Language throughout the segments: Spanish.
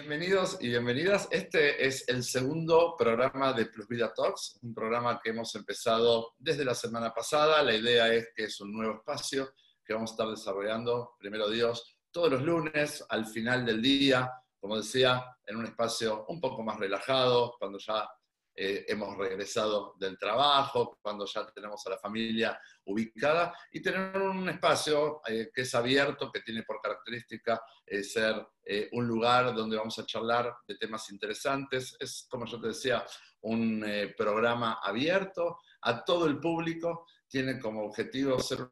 Bienvenidos y bienvenidas. Este es el segundo programa de Plus Vida Talks, un programa que hemos empezado desde la semana pasada. La idea es que es un nuevo espacio que vamos a estar desarrollando, primero Dios, todos los lunes al final del día, como decía, en un espacio un poco más relajado, cuando ya eh, hemos regresado del trabajo, cuando ya tenemos a la familia ubicada, y tener un espacio eh, que es abierto, que tiene por característica eh, ser un lugar donde vamos a charlar de temas interesantes. Es, como yo te decía, un programa abierto a todo el público, tiene como objetivo ser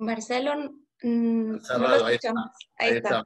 Marcelo, no ahí está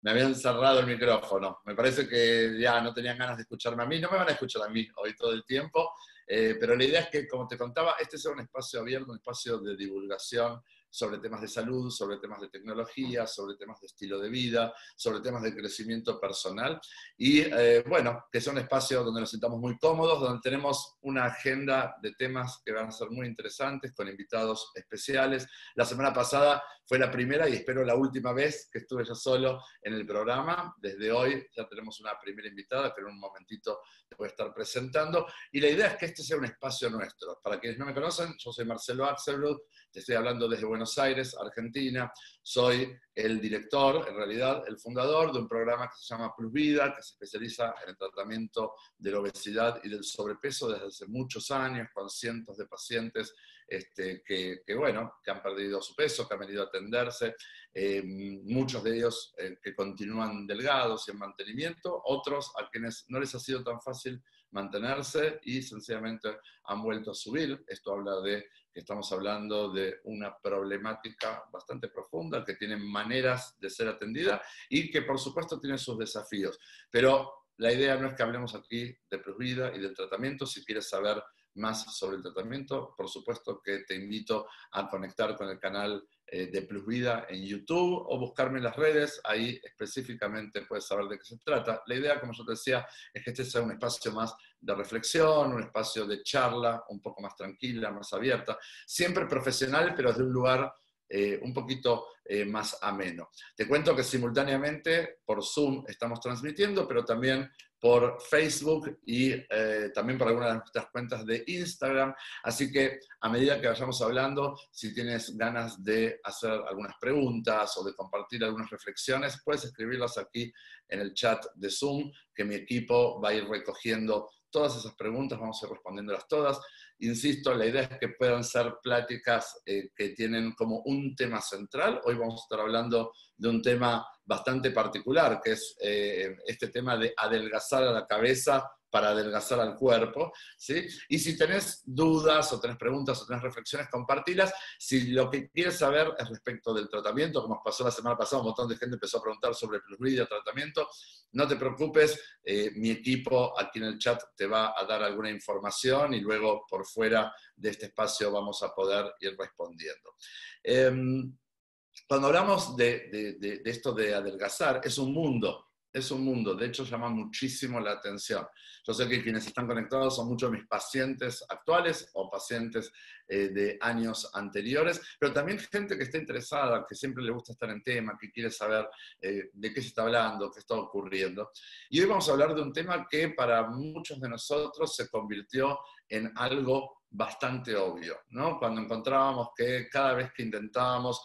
me habían cerrado el micrófono. Me parece que ya no tenían ganas de escucharme a mí. No me van a escuchar a mí hoy todo el tiempo, eh, pero la idea es que, como te contaba, este sea un espacio abierto, un espacio de divulgación sobre temas de salud, sobre temas de tecnología, sobre temas de estilo de vida, sobre temas de crecimiento personal. Y eh, bueno, que sea un espacio donde nos sintamos muy cómodos, donde tenemos una agenda de temas que van a ser muy interesantes, con invitados especiales. La semana pasada fue la primera y espero la última vez que estuve yo solo en el programa. Desde hoy ya tenemos una primera invitada, pero en un momentito te voy a estar presentando. Y la idea es que este sea un espacio nuestro. Para quienes no me conocen, yo soy Marcelo Axelrod, estoy hablando desde Buenos Aires, Argentina. Soy el director, en realidad el fundador de un programa que se llama Plus Vida, que se especializa en el tratamiento de la obesidad y del sobrepeso desde hace muchos años, con cientos de pacientes este, que, bueno, que han perdido su peso, que han venido a atenderse, eh, muchos de ellos eh, que continúan delgados y en mantenimiento, otros a quienes no les ha sido tan fácil mantenerse y sencillamente han vuelto a subir. Esto habla de estamos hablando de una problemática bastante profunda, que tiene maneras de ser atendida y que por supuesto tiene sus desafíos. Pero la idea no es que hablemos aquí de vida y del tratamiento. Si quieres saber más sobre el tratamiento, por supuesto que te invito a conectar con el canal de Plus Vida en YouTube o buscarme en las redes, ahí específicamente puedes saber de qué se trata. La idea, como yo te decía, es que este sea un espacio más de reflexión, un espacio de charla un poco más tranquila, más abierta, siempre profesional, pero desde un lugar eh, un poquito eh, más ameno. Te cuento que simultáneamente por Zoom estamos transmitiendo, pero también por Facebook y eh, también por algunas de nuestras cuentas de Instagram. Así que a medida que vayamos hablando, si tienes ganas de hacer algunas preguntas o de compartir algunas reflexiones, puedes escribirlas aquí en el chat de Zoom, que mi equipo va a ir recogiendo todas esas preguntas, vamos a ir respondiéndolas todas. Insisto, la idea es que puedan ser pláticas eh, que tienen como un tema central. Hoy vamos a estar hablando de un tema bastante particular, que es eh, este tema de adelgazar a la cabeza para adelgazar al cuerpo, ¿sí? Y si tenés dudas o tenés preguntas o tenés reflexiones, compartilas. Si lo que quieres saber es respecto del tratamiento, como pasó la semana pasada, un montón de gente empezó a preguntar sobre el tratamiento, no te preocupes, eh, mi equipo aquí en el chat te va a dar alguna información y luego por fuera de este espacio vamos a poder ir respondiendo. Em, cuando hablamos de esto de adelgazar, es un mundo, es un mundo, de hecho llama muchísimo la atención. Yo sé que quienes están conectados son muchos de mis pacientes actuales o pacientes eh, de años anteriores, pero también gente que está interesada, que siempre le gusta estar en tema, que quiere saber eh, de qué se está hablando, qué está ocurriendo. Y hoy vamos a hablar de un tema que para muchos de nosotros se convirtió en algo bastante obvio, ¿no? Cuando encontrábamos que cada vez que intentábamos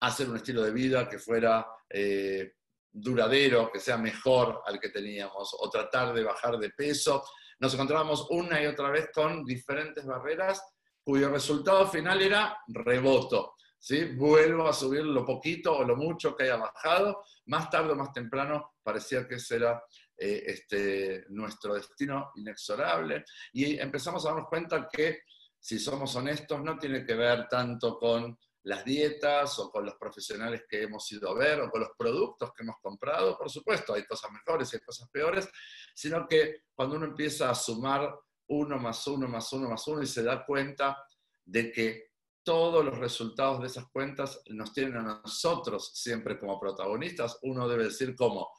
hacer un estilo de vida que fuera... Eh, duradero, que sea mejor al que teníamos, o tratar de bajar de peso, nos encontrábamos una y otra vez con diferentes barreras cuyo resultado final era reboto. ¿sí? Vuelvo a subir lo poquito o lo mucho que haya bajado, más tarde o más temprano parecía que ese era eh, este, nuestro destino inexorable. Y empezamos a darnos cuenta que, si somos honestos, no tiene que ver tanto con las dietas o con los profesionales que hemos ido a ver o con los productos que hemos comprado. Por supuesto, hay cosas mejores y hay cosas peores, sino que cuando uno empieza a sumar uno más uno más uno más uno y se da cuenta de que todos los resultados de esas cuentas nos tienen a nosotros siempre como protagonistas, uno debe decir como,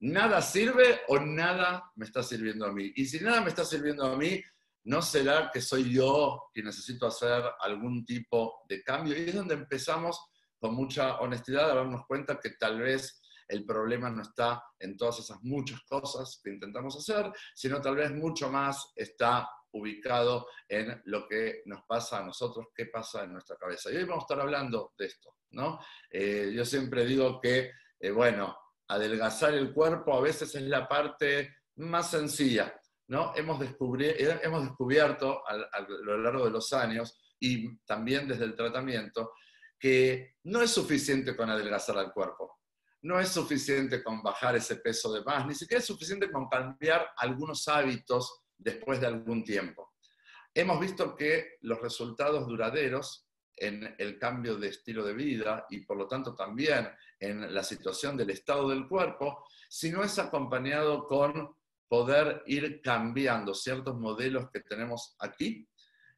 nada sirve o nada me está sirviendo a mí. Y si nada me está sirviendo a mí, ¿No será que soy yo que necesito hacer algún tipo de cambio? Y es donde empezamos con mucha honestidad a darnos cuenta que tal vez el problema no está en todas esas muchas cosas que intentamos hacer, sino tal vez mucho más está ubicado en lo que nos pasa a nosotros, qué pasa en nuestra cabeza. Y hoy vamos a estar hablando de esto, ¿no? Eh, yo siempre digo que, eh, bueno, adelgazar el cuerpo a veces es la parte más sencilla, ¿no? Hemos, hemos descubierto a, a lo largo de los años y también desde el tratamiento que no es suficiente con adelgazar al cuerpo no es suficiente con bajar ese peso de más, ni siquiera es suficiente con cambiar algunos hábitos después de algún tiempo. Hemos visto que los resultados duraderos en el cambio de estilo de vida y por lo tanto también en la situación del estado del cuerpo, si no es acompañado con poder ir cambiando ciertos modelos que tenemos aquí,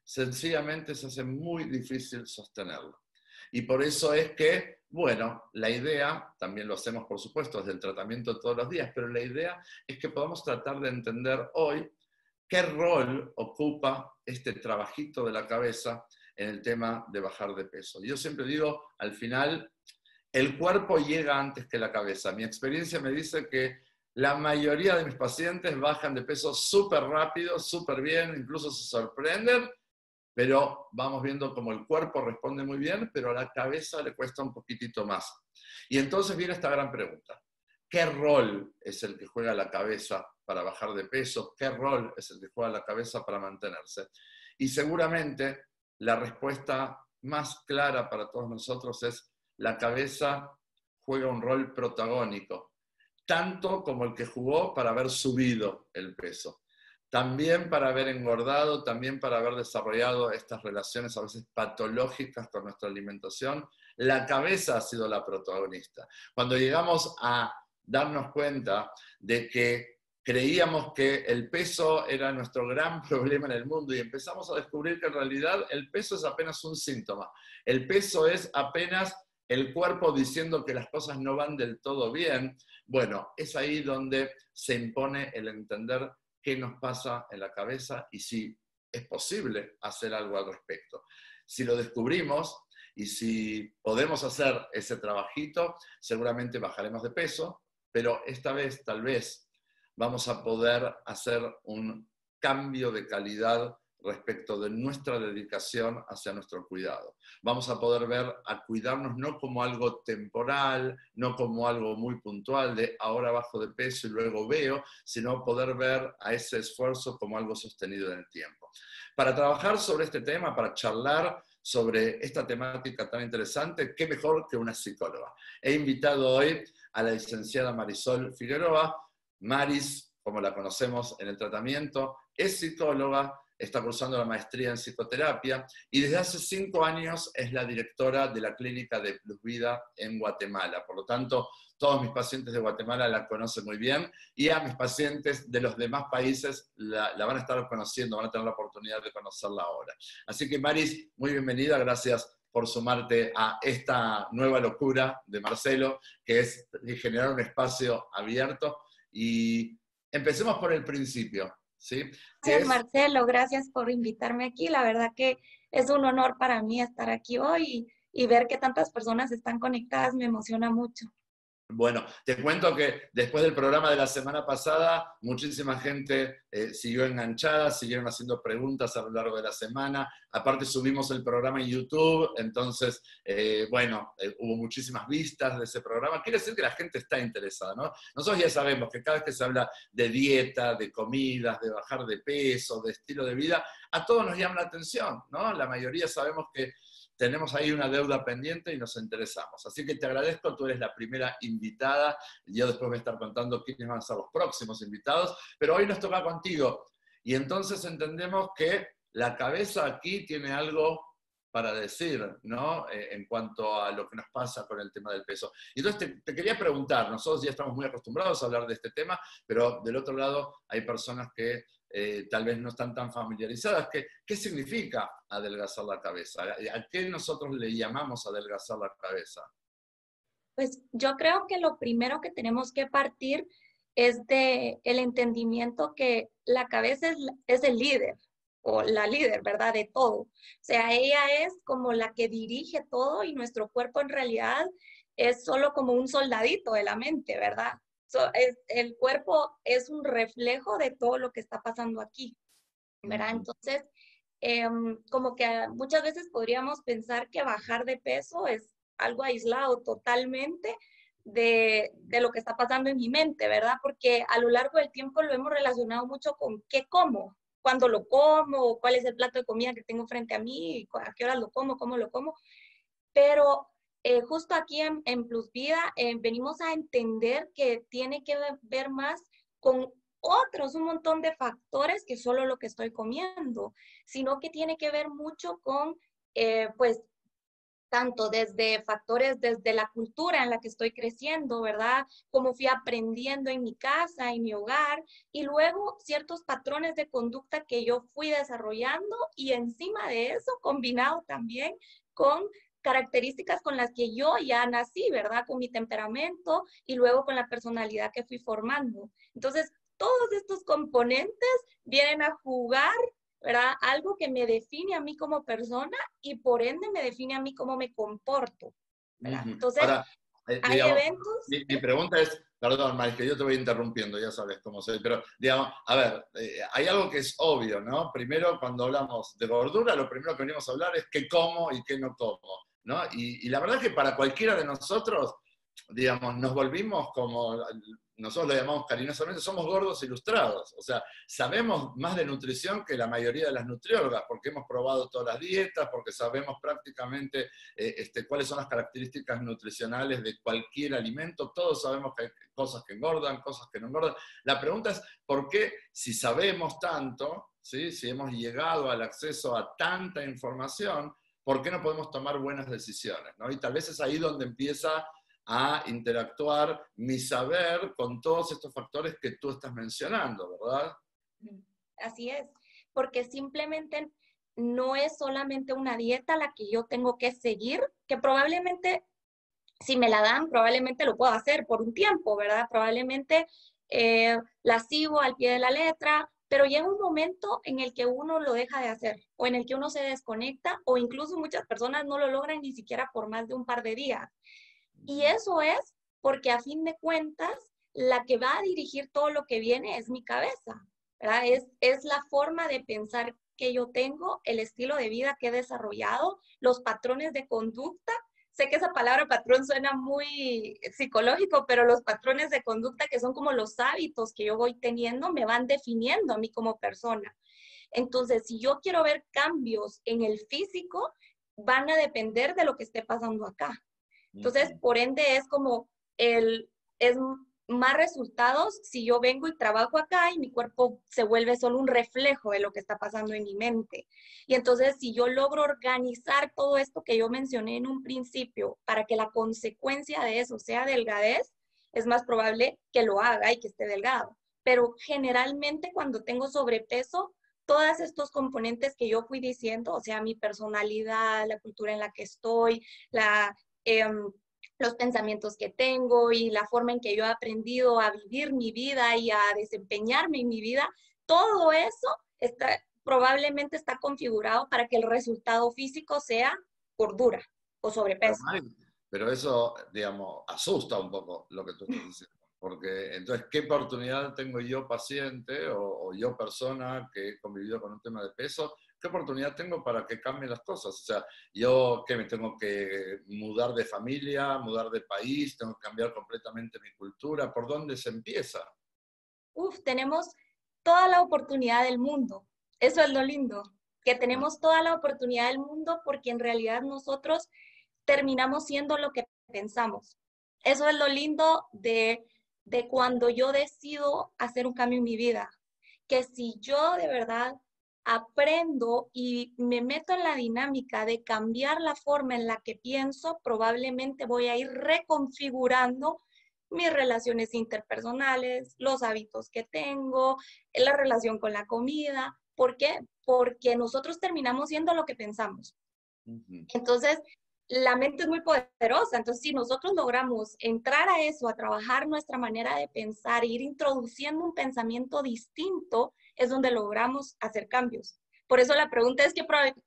sencillamente se hace muy difícil sostenerlo. Y por eso es que bueno, la idea, también lo hacemos por supuesto desde el tratamiento todos los días, pero la idea es que podamos tratar de entender hoy qué rol ocupa este trabajito de la cabeza en el tema de bajar de peso. Yo siempre digo, al final, el cuerpo llega antes que la cabeza. Mi experiencia me dice que la mayoría de mis pacientes bajan de peso súper rápido, súper bien, incluso se sorprenden pero vamos viendo cómo el cuerpo responde muy bien, pero a la cabeza le cuesta un poquitito más. Y entonces viene esta gran pregunta. ¿Qué rol es el que juega la cabeza para bajar de peso? ¿Qué rol es el que juega la cabeza para mantenerse? Y seguramente la respuesta más clara para todos nosotros es la cabeza juega un rol protagónico, tanto como el que jugó para haber subido el peso también para haber engordado, también para haber desarrollado estas relaciones a veces patológicas con nuestra alimentación, la cabeza ha sido la protagonista. Cuando llegamos a darnos cuenta de que creíamos que el peso era nuestro gran problema en el mundo y empezamos a descubrir que en realidad el peso es apenas un síntoma. El peso es apenas el cuerpo diciendo que las cosas no van del todo bien. Bueno, es ahí donde se impone el entender qué nos pasa en la cabeza y si es posible hacer algo al respecto. Si lo descubrimos y si podemos hacer ese trabajito, seguramente bajaremos de peso, pero esta vez tal vez vamos a poder hacer un cambio de calidad respecto de nuestra dedicación hacia nuestro cuidado. Vamos a poder ver a cuidarnos no como algo temporal, no como algo muy puntual de ahora bajo de peso y luego veo, sino poder ver a ese esfuerzo como algo sostenido en el tiempo. Para trabajar sobre este tema, para charlar sobre esta temática tan interesante, qué mejor que una psicóloga. He invitado hoy a la licenciada Marisol Figueroa. Maris, como la conocemos en el tratamiento, es psicóloga, está cursando la maestría en psicoterapia y desde hace cinco años es la directora de la clínica de Plus Vida en Guatemala. Por lo tanto, todos mis pacientes de Guatemala la conocen muy bien y a mis pacientes de los demás países la, van a estar conociendo, van a tener la oportunidad de conocerla ahora. Así que Maris, muy bienvenida, gracias por sumarte a esta nueva locura de Marcelo, que es generar un espacio abierto. Y empecemos por el principio. ¿Sí? Gracias, Marcelo, gracias por invitarme aquí. La verdad que es un honor para mí estar aquí hoy y ver que tantas personas están conectadas me emociona mucho. Bueno, te cuento que después del programa de la semana pasada, muchísima gente eh, siguió enganchada, siguieron haciendo preguntas a lo largo de la semana. Aparte subimos el programa en YouTube, entonces, eh, bueno, eh, hubo muchísimas vistas de ese programa. Quiere decir que la gente está interesada, ¿no? Nosotros ya sabemos que cada vez que se habla de dieta, de comidas, de bajar de peso, de estilo de vida, a todos nos llama la atención, ¿no? La mayoría sabemos que tenemos ahí una deuda pendiente y nos interesamos. Así que te agradezco, tú eres la primera invitada. Yo después voy a estar contando quiénes van a ser los próximos invitados, pero hoy nos toca contigo. Y entonces entendemos que la cabeza aquí tiene algo para decir, ¿no? Eh, en cuanto a lo que nos pasa con el tema del peso. Y entonces te, quería preguntar, nosotros ya estamos muy acostumbrados a hablar de este tema, pero del otro lado hay personas que eh, tal vez no están tan familiarizadas. ¿Qué, ¿Qué significa adelgazar la cabeza? ¿A qué nosotros le llamamos adelgazar la cabeza? Pues yo creo que lo primero que tenemos que partir es de el entendimiento que la cabeza es, es el líder, o la líder, ¿verdad? De todo. O sea, ella es como la que dirige todo y nuestro cuerpo en realidad es solo como un soldadito de la mente, ¿verdad? El cuerpo es un reflejo de todo lo que está pasando aquí, ¿verdad? Entonces, em, como que muchas veces podríamos pensar que bajar de peso es algo aislado totalmente de, de, lo que está pasando en mi mente, ¿verdad? Porque a lo largo del tiempo lo hemos relacionado mucho con qué como, cuándo lo como, cuál es el plato de comida que tengo frente a mí, a qué hora lo como, cómo lo como. Pero eh, justo aquí en, Plus Vida eh, venimos a entender que tiene que ver más con otros, un montón de factores que solo lo que estoy comiendo, sino que tiene que ver mucho con, eh, pues, tanto desde factores, desde la cultura en la que estoy creciendo, ¿verdad? Como fui aprendiendo en mi casa, en mi hogar, y luego ciertos patrones de conducta que yo fui desarrollando y encima de eso combinado también con características con las que yo ya nací, ¿verdad? Con mi temperamento y luego con la personalidad que fui formando. Entonces, todos estos componentes vienen a jugar, ¿verdad? Algo que me define a mí como persona y por ende me define a mí cómo me comporto, ¿verdad? Entonces, eh, hay eventos... Mi, pregunta es, perdón, Mike, que yo te voy interrumpiendo, ya sabes cómo soy, pero digamos, a ver, eh, hay algo que es obvio, ¿no? Primero, cuando hablamos de gordura, lo primero que venimos a hablar es qué como y qué no como. ¿No? Y, la verdad es que para cualquiera de nosotros, digamos, nos volvimos como, nosotros lo llamamos cariñosamente, somos gordos ilustrados. O sea, sabemos más de nutrición que la mayoría de las nutriólogas, porque hemos probado todas las dietas, porque sabemos prácticamente eh, este, cuáles son las características nutricionales de cualquier alimento. Todos sabemos que hay cosas que engordan, cosas que no engordan. La pregunta es, ¿por qué si sabemos tanto, ¿sí? si hemos llegado al acceso a tanta información, ¿por qué no podemos tomar buenas decisiones? ¿no? Y tal vez es ahí donde empieza a interactuar mi saber con todos estos factores que tú estás mencionando, ¿verdad? Así es, porque simplemente no es solamente una dieta la que yo tengo que seguir, que probablemente si me la dan, probablemente lo puedo hacer por un tiempo, ¿verdad? Probablemente eh, la sigo al pie de la letra, pero llega un momento en el que uno lo deja de hacer o en el que uno se desconecta o incluso muchas personas no lo logran ni siquiera por más de un par de días. Y eso es porque a fin de cuentas la que va a dirigir todo lo que viene es mi cabeza, ¿verdad? Es, es la forma de pensar que yo tengo, el estilo de vida que he desarrollado, los patrones de conducta sé que esa palabra patrón suena muy psicológico, pero los patrones de conducta que son como los hábitos que yo voy teniendo me van definiendo a mí como persona. Entonces, si yo quiero ver cambios en el físico, van a depender de lo que esté pasando acá. Entonces, por ende, es como el, es más resultados si yo vengo y trabajo acá y mi cuerpo se vuelve solo un reflejo de lo que está pasando en mi mente. Y entonces si yo logro organizar todo esto que yo mencioné en un principio para que la consecuencia de eso sea delgadez, es más probable que lo haga y que esté delgado. Pero generalmente cuando tengo sobrepeso, todos estos componentes que yo fui diciendo, o sea, mi personalidad, la cultura en la que estoy, la... Em, los pensamientos que tengo y la forma en que yo he aprendido a vivir mi vida y a desempeñarme en mi vida, todo eso está, probablemente está configurado para que el resultado físico sea gordura o sobrepeso. Pero, eso, digamos, asusta un poco lo que tú estás diciendo. Porque entonces, ¿qué oportunidad tengo yo paciente o, o yo persona que he convivido con un tema de peso ¿qué oportunidad tengo para que cambien las cosas? O sea, yo que me tengo que mudar de familia, mudar de país, tengo que cambiar completamente mi cultura, ¿por dónde se empieza? Uf, tenemos toda la oportunidad del mundo. Eso es lo lindo, que tenemos toda la oportunidad del mundo porque en realidad nosotros terminamos siendo lo que pensamos. Eso es lo lindo de, de cuando yo decido hacer un cambio en mi vida, que si yo de verdad aprendo y me meto en la dinámica de cambiar la forma en la que pienso, probablemente voy a ir reconfigurando mis relaciones interpersonales, los hábitos que tengo, la relación con la comida. ¿Por qué? Porque nosotros terminamos siendo lo que pensamos. Entonces, la mente es muy poderosa. Entonces, si nosotros logramos entrar a eso, a trabajar nuestra manera de pensar, ir introduciendo un pensamiento distinto, es donde logramos hacer cambios. Por eso la pregunta es qué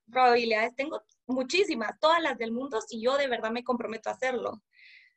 probabilidades tengo. Muchísimas, todas las del mundo, si yo de verdad me comprometo a hacerlo.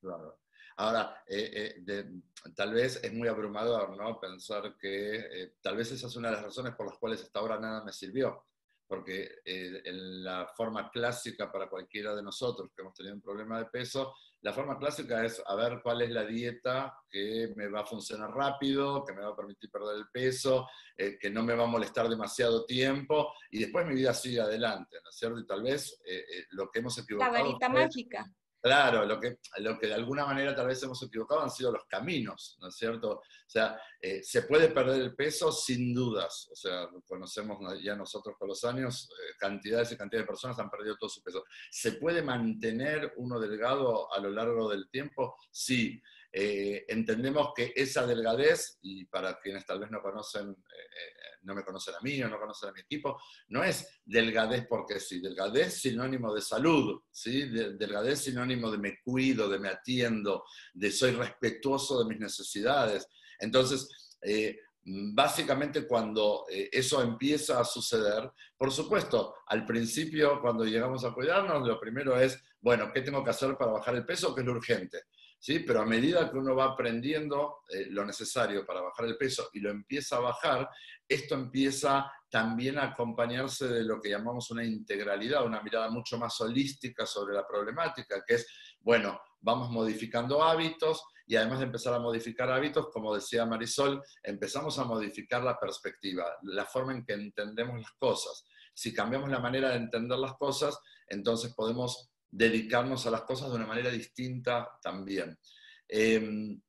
Claro. Ahora, eh, eh, tal vez es muy abrumador, ¿no? Pensar que eh, tal vez esa es una de las razones por las cuales hasta ahora nada me sirvió porque en la forma clásica para cualquiera de nosotros que hemos tenido un problema de peso, la forma clásica es a ver cuál es la dieta que me va a funcionar rápido, que me va a permitir perder el peso, eh, que no me va a molestar demasiado tiempo y después mi vida sigue adelante, ¿no es cierto? Y tal vez eh, lo que hemos equivocado... La varita mágica. Claro, lo que, lo que de alguna manera tal vez hemos equivocado han sido los caminos, ¿no es cierto? O sea, eh, se puede perder el peso sin dudas. O sea, conocemos ya nosotros con los años, eh, cantidades y cantidades de personas han perdido todo su peso. ¿Se puede mantener uno delgado a lo largo del tiempo? Sí. Eh, entendemos que esa delgadez, y para quienes tal vez no conocen, eh, no me conocen a mí o no conocen a mi equipo, no es delgadez porque sí, delgadez sinónimo de salud, ¿sí? delgadez sinónimo de me cuido, de me atiendo, de soy respetuoso de mis necesidades. Entonces, eh, básicamente cuando eso empieza a suceder, por supuesto, al principio cuando llegamos a cuidarnos, lo primero es, bueno, ¿qué tengo que hacer para bajar el peso? ¿Qué es lo urgente? ¿Sí? Pero a medida que uno va aprendiendo eh, lo necesario para bajar el peso y lo empieza a bajar, esto empieza también a acompañarse de lo que llamamos una integralidad, una mirada mucho más holística sobre la problemática, que es, bueno, vamos modificando hábitos y además de empezar a modificar hábitos, como decía Marisol, empezamos a modificar la perspectiva, la forma en que entendemos las cosas. Si cambiamos la manera de entender las cosas, entonces podemos dedicarnos a las cosas de una manera distinta también. Em,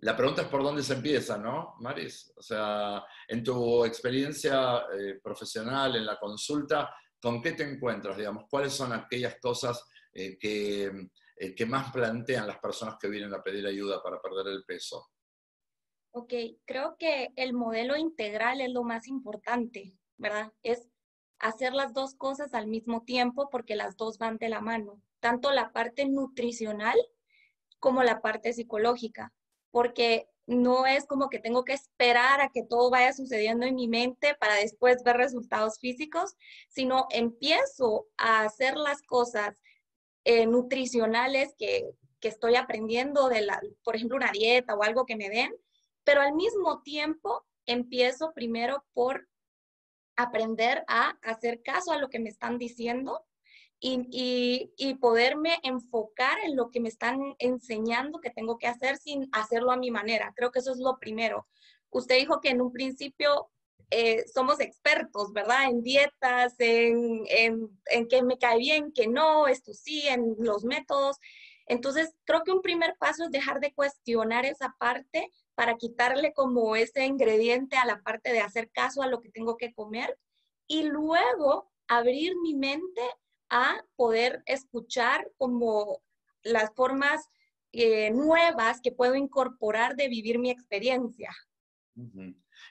la pregunta es por dónde se empieza, ¿no, Maris? O sea, en tu experiencia eh, profesional, en la consulta, ¿con qué te encuentras, digamos? ¿Cuáles son aquellas cosas eh, que, eh, que más plantean las personas que vienen a pedir ayuda para perder el peso? Ok, creo que el modelo integral es lo más importante, ¿verdad? Es hacer las dos cosas al mismo tiempo porque las dos van de la mano tanto la parte nutricional como la parte psicológica, porque no es como que tengo que esperar a que todo vaya sucediendo en mi mente para después ver resultados físicos, sino empiezo a hacer las cosas eh, nutricionales que, que estoy aprendiendo de la, por ejemplo, una dieta o algo que me den, pero al mismo tiempo empiezo primero por aprender a hacer caso a lo que me están diciendo y, y, poderme enfocar en lo que me están enseñando que tengo que hacer sin hacerlo a mi manera. Creo que eso es lo primero. Usted dijo que en un principio eh, somos expertos, ¿verdad? En dietas, en, en, en qué me cae bien, que no, esto sí, en los métodos. Entonces, creo que un primer paso es dejar de cuestionar esa parte para quitarle como ese ingrediente a la parte de hacer caso a lo que tengo que comer y luego abrir mi mente a poder escuchar como las formas eh, nuevas que puedo incorporar de vivir mi experiencia.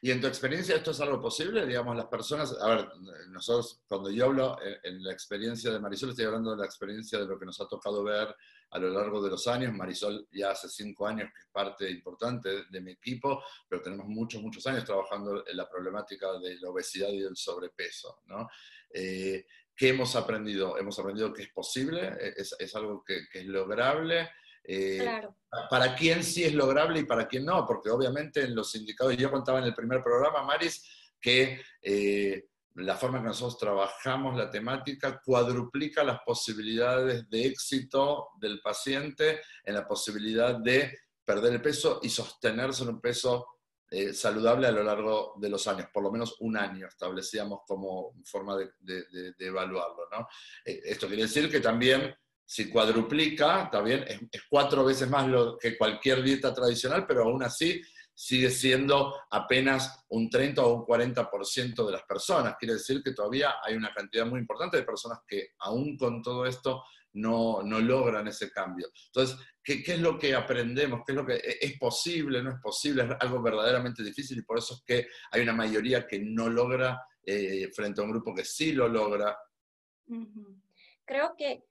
Y en tu experiencia, ¿esto es algo posible? Digamos, las personas, a ver, nosotros, cuando yo hablo en, la experiencia de Marisol, estoy hablando de la experiencia de lo que nos ha tocado ver a lo largo de los años. Marisol ya hace cinco años que es parte importante de, mi equipo, pero tenemos muchos, muchos años trabajando en la problemática de la obesidad y del sobrepeso, ¿no? Eh, ¿Qué hemos aprendido? Hemos aprendido que es posible, e-, es, algo que, es lograble. Eh, para quién sí es lograble y para quién no, porque obviamente en los sindicados, yo contaba en el primer programa, Maris, que eh, la forma en que nosotros trabajamos la temática cuadruplica las posibilidades de éxito del paciente en la posibilidad de perder el peso y sostenerse en un peso eh, saludable a lo largo de los años, por lo menos un año establecíamos como forma de, evaluarlo. ¿no? Eh, esto quiere decir que también si cuadruplica, también es, es, cuatro veces más lo que cualquier dieta tradicional, pero aún así sigue siendo apenas un 30 o un 40% de las personas. Quiere decir que todavía hay una cantidad muy importante de personas que aún con todo esto no, no logran ese cambio. Entonces, ¿qué, ¿qué, es lo que aprendemos? ¿Qué es lo que e, es posible? ¿No es posible? Es algo verdaderamente difícil y por eso es que hay una mayoría que no logra eh, frente a un grupo que sí lo logra. Creo que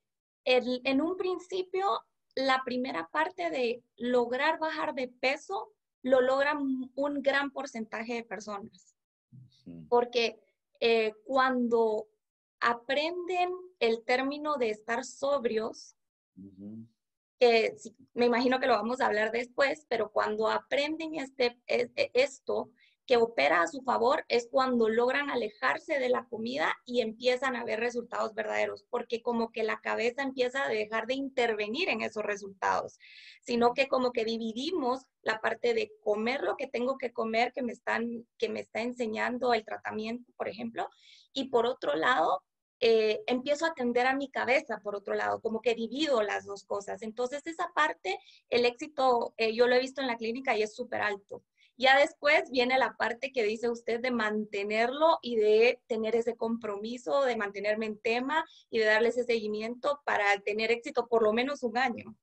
en un principio la primera parte de lograr bajar de peso lo logra un gran porcentaje de personas. Porque eh, cuando aprenden el término de estar sobrios, que me imagino que lo vamos a hablar después, pero cuando aprenden este, e, e, esto, que opera a su favor es cuando logran alejarse de la comida y empiezan a ver resultados verdaderos, porque como que la cabeza empieza a dejar de intervenir en esos resultados, sino que como que dividimos la parte de comer lo que tengo que comer que me están que me está enseñando el tratamiento, por ejemplo, y por otro lado eh, empiezo a atender a mi cabeza, por otro lado, como que divido las dos cosas. Entonces, esa parte, el éxito, eh, yo lo he visto en la clínica y es súper alto. Ya después viene la parte que dice usted de mantenerlo y de tener ese compromiso, de mantenerme en tema y de darle ese seguimiento para tener éxito por lo menos un año.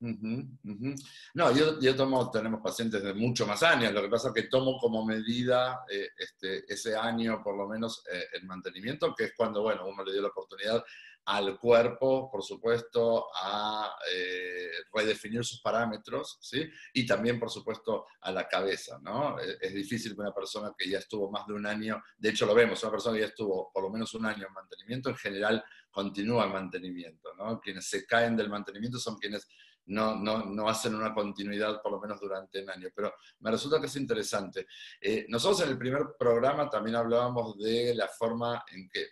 No, yo, yo, tomo, tenemos pacientes de mucho más años, lo que pasa es que tomo como medida eh, este, ese año, por lo menos, eh, el mantenimiento, que es cuando, bueno, uno le dio la oportunidad al cuerpo, por supuesto, a eh, redefinir sus parámetros, ¿sí? Y también, por supuesto, a la cabeza, ¿no? Es, es, difícil que una persona que ya estuvo más de un año, de hecho lo vemos, una persona que ya estuvo por lo menos un año en mantenimiento, en general continúa el mantenimiento, ¿no? Quienes se caen del mantenimiento son quienes no, no, no, hacen una continuidad por lo menos durante un año. Pero me resulta que es interesante. Eh, nosotros en el primer programa también hablábamos de la forma en que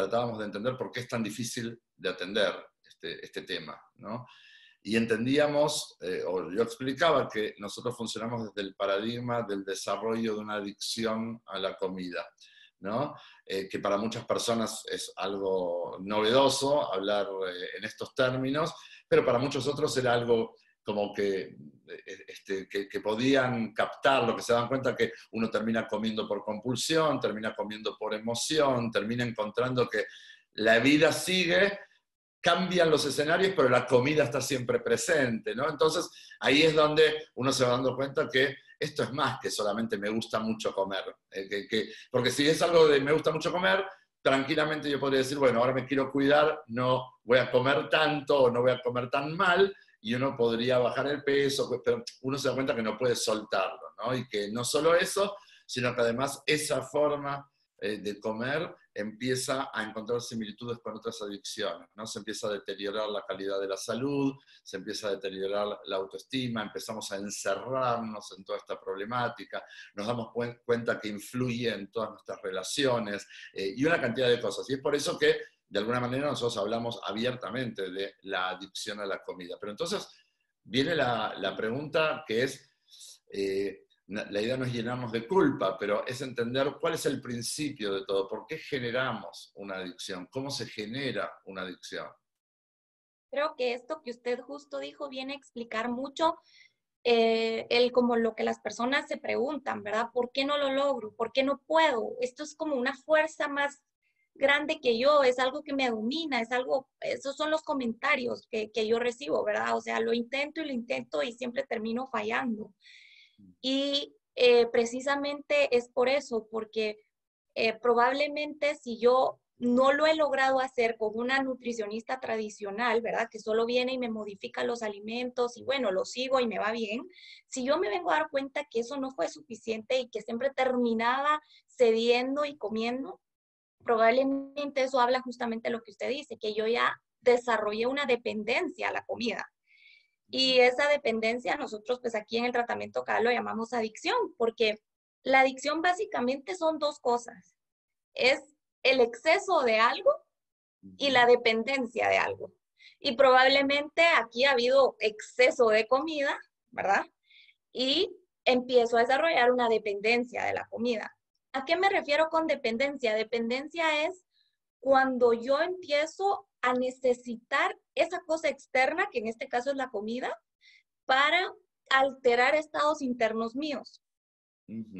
tratábamos de entender por qué es tan difícil de atender este, este tema, ¿no? Y entendíamos, eh, o yo explicaba que nosotros funcionamos desde el paradigma del desarrollo de una adicción a la comida. ¿no? Eh, que para muchas personas es algo novedoso hablar en estos términos, pero para muchos otros era algo como que, eh, este, que, podían captar, lo que se dan cuenta que uno termina comiendo por compulsión, termina comiendo por emoción, termina encontrando que la vida sigue, cambian los escenarios, pero la comida está siempre presente, ¿no? Entonces ahí es donde uno se va dando cuenta que esto es más que solamente me gusta mucho comer, eh, que, porque si es algo de me gusta mucho comer, tranquilamente yo podría decir, bueno, ahora me quiero cuidar, no voy a comer tanto o no voy a comer tan mal, y uno podría bajar el peso, pero uno se da cuenta que no puede soltarlo, ¿no? Y que no solo eso, sino que además esa forma eh, de comer empieza a encontrar similitudes con otras adicciones, ¿no? Se empieza a deteriorar la calidad de la salud, se empieza a deteriorar la autoestima, empezamos a encerrarnos en toda esta problemática, nos damos cuenta que influye en todas nuestras relaciones eh, y una cantidad de cosas. Y es por eso que, de alguna manera, nosotros hablamos abiertamente de la adicción a la comida. Pero entonces viene la, pregunta que es... Eh, la idea no es llenarnos de culpa, pero es entender cuál es el principio de todo, por qué generamos una adicción, cómo se genera una adicción. Creo que esto que usted justo dijo viene a explicar mucho eh, el como lo que las personas se preguntan, ¿verdad? ¿Por qué no lo logro? ¿Por qué no puedo? Esto es como una fuerza más grande que yo, es algo que me domina, es algo, esos son los comentarios que, que yo recibo, ¿verdad? O sea, lo intento y lo intento y siempre termino fallando. Y eh, precisamente es por eso, porque eh, probablemente si yo no lo he logrado hacer con una nutricionista tradicional, ¿verdad? Que solo viene y me modifica los alimentos y bueno, lo sigo y me va bien. Si yo me vengo a dar cuenta que eso no fue suficiente y que siempre terminaba cediendo y comiendo, probablemente eso habla justamente de lo que usted dice, que yo ya desarrollé una dependencia a la comida. Y esa dependencia nosotros pues aquí en el tratamiento cada lo llamamos adicción, porque la adicción básicamente son dos cosas. Es el exceso de algo y la dependencia de algo. Y probablemente aquí ha habido exceso de comida, ¿verdad? Y empiezo a desarrollar una dependencia de la comida. ¿A qué me refiero con dependencia? Dependencia es cuando yo empiezo a necesitar esa cosa externa, que en este caso es la comida, para alterar estados internos míos.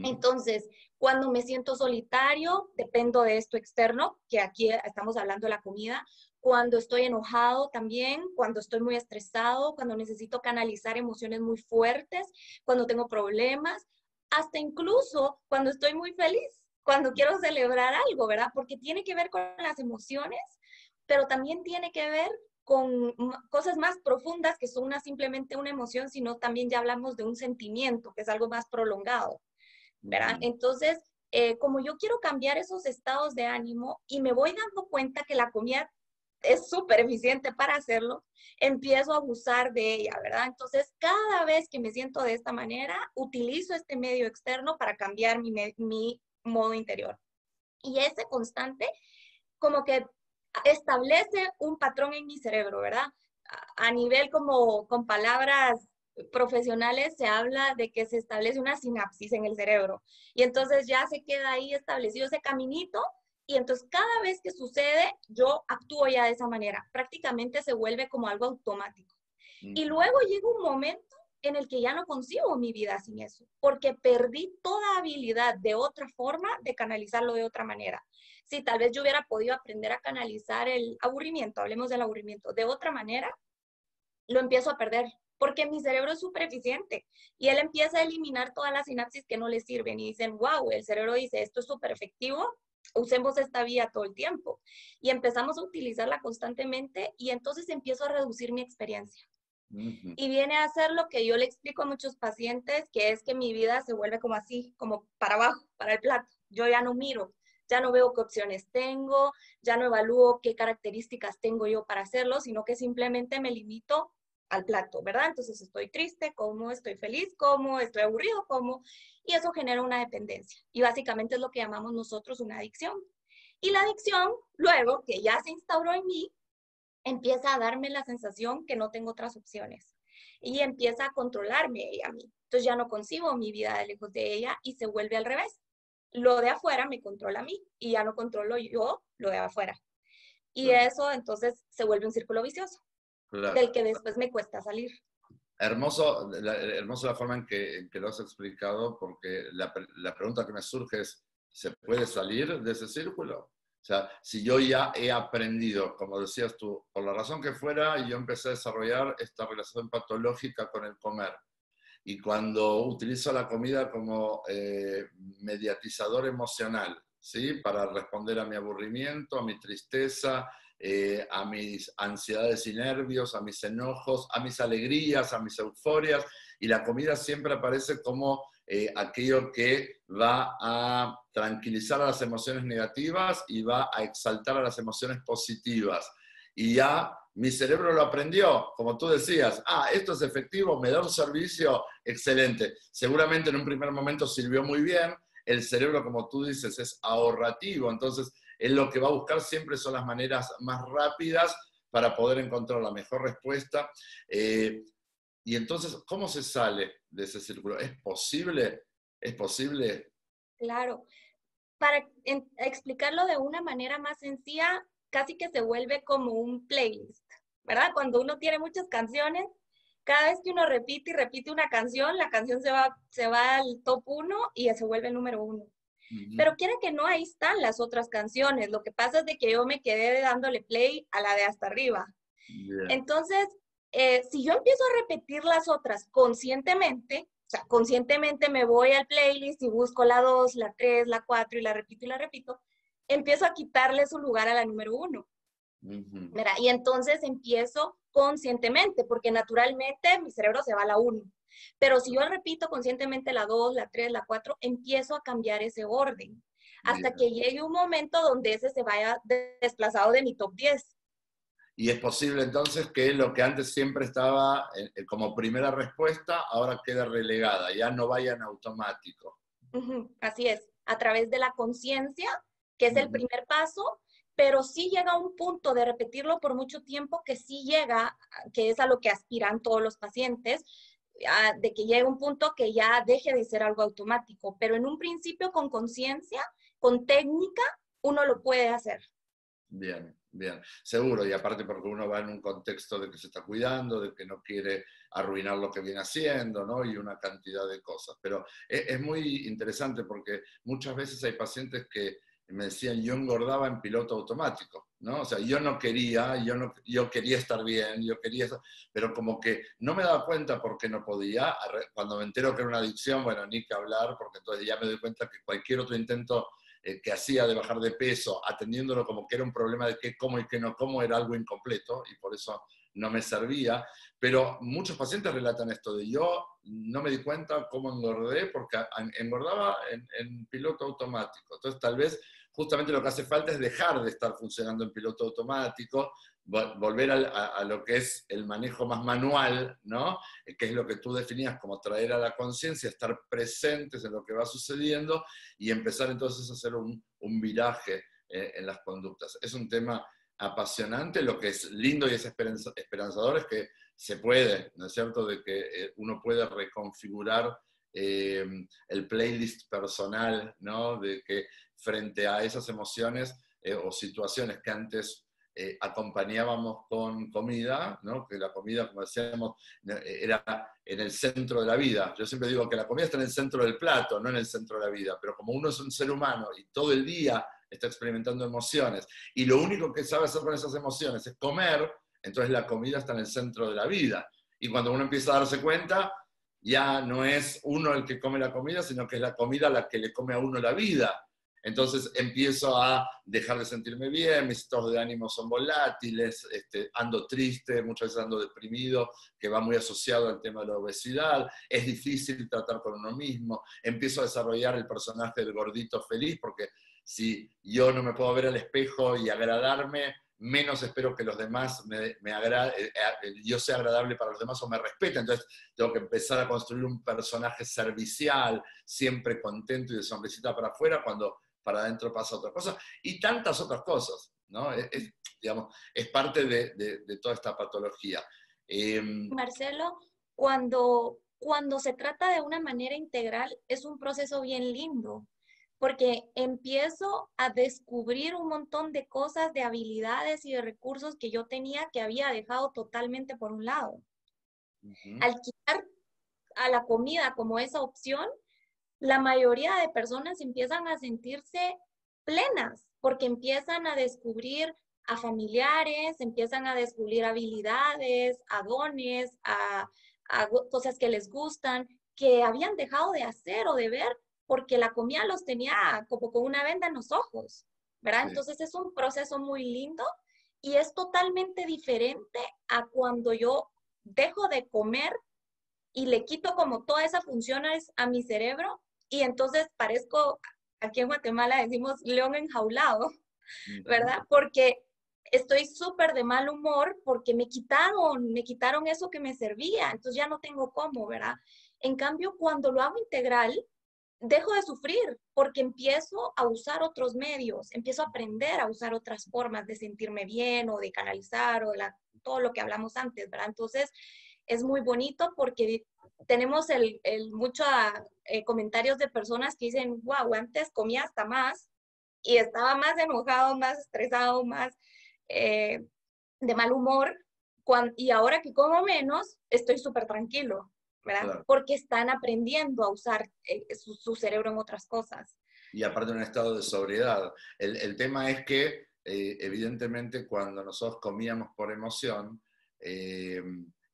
Entonces, cuando me siento solitario, dependo de esto externo, que aquí estamos hablando de la comida. Cuando estoy enojado también, cuando estoy muy estresado, cuando necesito canalizar emociones muy fuertes, cuando tengo problemas, hasta incluso cuando estoy muy feliz, cuando quiero celebrar algo, ¿verdad? Porque tiene que ver con las emociones pero también tiene que ver con cosas más profundas que son una, simplemente una emoción, sino también ya hablamos de un sentimiento, que es algo más prolongado, ¿verdad? Entonces, eh, como yo quiero cambiar esos estados de ánimo y me voy dando cuenta que la comida es súper eficiente para hacerlo, empiezo a abusar de ella, ¿verdad? Entonces, cada vez que me siento de esta manera, utilizo este medio externo para cambiar mi, mi modo interior. Y ese constante como que establece un patrón en mi cerebro, ¿verdad? A nivel como con palabras profesionales se habla de que se establece una sinapsis en el cerebro y entonces ya se queda ahí establecido ese caminito y entonces cada vez que sucede yo actúo ya de esa manera, prácticamente se vuelve como algo automático. Y luego llega un momento en el que ya no concibo mi vida sin eso, porque perdí toda habilidad de otra forma de canalizarlo de otra manera. Si tal vez yo hubiera podido aprender a canalizar el aburrimiento, hablemos del aburrimiento, de otra manera, lo empiezo a perder, porque mi cerebro es súper eficiente y él empieza a eliminar todas las sinapsis que no le sirven y dicen, wow, el cerebro dice, esto es súper efectivo, usemos esta vía todo el tiempo. Y empezamos a utilizarla constantemente y entonces empiezo a reducir mi experiencia. Y viene a ser lo que yo le explico a muchos pacientes, que es que mi vida se vuelve como así, como para abajo, para el plato. Yo ya no miro, ya no veo qué opciones tengo, ya no evalúo qué características tengo yo para hacerlo, sino que simplemente me limito al plato, ¿verdad? Entonces estoy triste, como, estoy feliz, como, estoy aburrido, como, y eso genera una dependencia. Y básicamente es lo que llamamos nosotros una adicción. Y la adicción, luego que ya se instauró en mí, empieza a darme la sensación que no tengo otras opciones y empieza a controlarme ella a mí. Entonces ya no concibo mi vida de lejos de ella y se vuelve al revés. Lo de afuera me controla a mí y ya no controlo yo lo de afuera. Y eso entonces se vuelve un círculo vicioso del que después me cuesta salir. Hermoso la, hermoso la forma en que, lo has explicado porque la, la pregunta que me surge es, ¿se puede salir de ese círculo? O sea, si yo ya he aprendido, como decías tú, por la razón que fuera, yo empecé a desarrollar esta relación patológica con el comer. Y cuando utilizo la comida como eh, mediatizador emocional, ¿sí? Para responder a mi aburrimiento, a mi tristeza, eh, a mis ansiedades y nervios, a mis enojos, a mis alegrías, a mis euforias, y la comida siempre aparece como eh, aquello que va a tranquilizar a las emociones negativas y va a exaltar a las emociones positivas. Y ya mi cerebro lo aprendió, como tú decías, ah, esto es efectivo, me da un servicio excelente. Seguramente en un primer momento sirvió muy bien, el cerebro, como tú dices, es ahorrativo, entonces él lo que va a buscar siempre son las maneras más rápidas para poder encontrar la mejor respuesta. Eh, y entonces, ¿cómo se sale de ese círculo? ¿Es posible? ¿Es posible? Claro. Para explicarlo de una manera más sencilla, casi que se vuelve como un playlist, ¿verdad? Cuando uno tiene muchas canciones, cada vez que uno repite y repite una canción, la canción se va, se va al top uno y se vuelve el número uno. Pero quiere que no, ahí están las otras canciones. Lo que pasa es de que yo me quedé dándole play a la de hasta arriba. Entonces, eh, si yo empiezo a repetir las otras conscientemente, o sea, conscientemente me voy al playlist y busco la 2, la 3, la 4 y la repito y la repito, empiezo a quitarle su lugar a la número 1. Y entonces empiezo conscientemente, porque naturalmente mi cerebro se va a la 1. Pero si yo repito conscientemente la 2, la 3, la 4, empiezo a cambiar ese orden hasta que llegue un momento donde ese se vaya desplazado de mi top 10. Y es posible entonces que lo que antes siempre estaba eh, eh, como primera respuesta, ahora queda relegada, ya no vaya en automático. Así es, a través de la conciencia, que es el primer paso, pero sí llega un punto de repetirlo por mucho tiempo que sí llega, que es a lo que aspiran todos los pacientes, de que llegue un punto que ya deje de ser algo automático, pero en un principio con conciencia, con técnica, uno lo puede hacer. Bien, bien, seguro, y aparte porque uno va en un contexto de que se está cuidando, de que no quiere arruinar lo que viene haciendo, ¿no? Y una cantidad de cosas. Pero es, es muy interesante porque muchas veces hay pacientes que me decían, yo engordaba en piloto automático, ¿no? O sea, yo no quería, yo, no, yo quería estar bien, yo quería, pero como que no me daba cuenta porque no podía. Cuando me entero que era una adicción, bueno, ni que hablar, porque entonces ya me doy cuenta que cualquier otro intento eh, que hacía de bajar de peso, atendiéndolo como que era un problema de qué como y qué no como, era algo incompleto y por eso no me servía. Pero muchos pacientes relatan esto de yo no me di cuenta cómo engordé porque engordaba en, en piloto automático. Entonces tal vez justamente lo que hace falta es dejar de estar funcionando en piloto automático, volver a, lo que es el manejo más manual, ¿no? Eh, que es lo que tú definías como traer a la conciencia, estar presentes en lo que va sucediendo y empezar entonces a hacer un, viraje eh, en las conductas. Es un tema apasionante, lo que es lindo y es esperanzador es que se puede, ¿no es cierto?, de que eh, uno puede reconfigurar el playlist personal, ¿no? De que frente a esas emociones o situaciones que antes eh, acompañábamos con comida, ¿no? que la comida, como decíamos, era en el centro de la vida. Yo siempre digo que la comida está en el centro del plato, no en el centro de la vida, pero como uno es un ser humano y todo el día está experimentando emociones y lo único que sabe hacer con esas emociones es comer, entonces la comida está en el centro de la vida. Y cuando uno empieza a darse cuenta, ya no es uno el que come la comida, sino que es la comida la que le come a uno la vida. Entonces empiezo a dejar de sentirme bien, mis estados de ánimo son volátiles, este, ando triste, muchas veces ando deprimido, que va muy asociado al tema de la obesidad, es difícil tratar con uno mismo, empiezo a desarrollar el personaje del gordito feliz, porque si yo no me puedo ver al espejo y agradarme, menos espero que los demás me, me eh, eh, yo sea agradable para los demás o me respeten. Entonces tengo que empezar a construir un personaje servicial, siempre contento y de sonrisita para afuera, cuando para adentro pasa otra cosa, y tantas otras cosas, ¿no? Es, digamos, es parte de, toda esta patología. Em, Marcelo, cuando, cuando se trata de una manera integral, es un proceso bien lindo, porque empiezo a descubrir un montón de cosas, de habilidades y de recursos que yo tenía que había dejado totalmente por un lado. Al quitar a la comida como esa opción, la mayoría de personas empiezan a sentirse plenas porque empiezan a descubrir a familiares, empiezan a descubrir habilidades, a dones, a, cosas que les gustan, que habían dejado de hacer o de ver porque la comida los tenía como con una venda en los ojos, ¿verdad? Entonces es un proceso muy lindo y es totalmente diferente a cuando yo dejo de comer y le quito como todas esas funciones a mi cerebro y entonces parezco, aquí en Guatemala decimos león enjaulado, ¿verdad? Porque estoy súper de mal humor porque me quitaron, me quitaron eso que me servía, entonces ya no tengo cómo, ¿verdad? En cambio, cuando lo hago integral, dejo de sufrir porque empiezo a usar otros medios, empiezo a aprender a usar otras formas de sentirme bien o de canalizar o la, todo lo que hablamos antes, ¿verdad? Entonces, es muy bonito porque tenemos el, el muchos eh, comentarios de personas que dicen, wow, antes comía hasta más y estaba más enojado, más estresado, más eh, de mal humor, y ahora que como menos, estoy súper tranquilo, ¿verdad? Porque están aprendiendo a usar eh, su, cerebro en otras cosas. Y aparte un estado de sobriedad. El, el tema es que, evidentemente, cuando nosotros comíamos por emoción,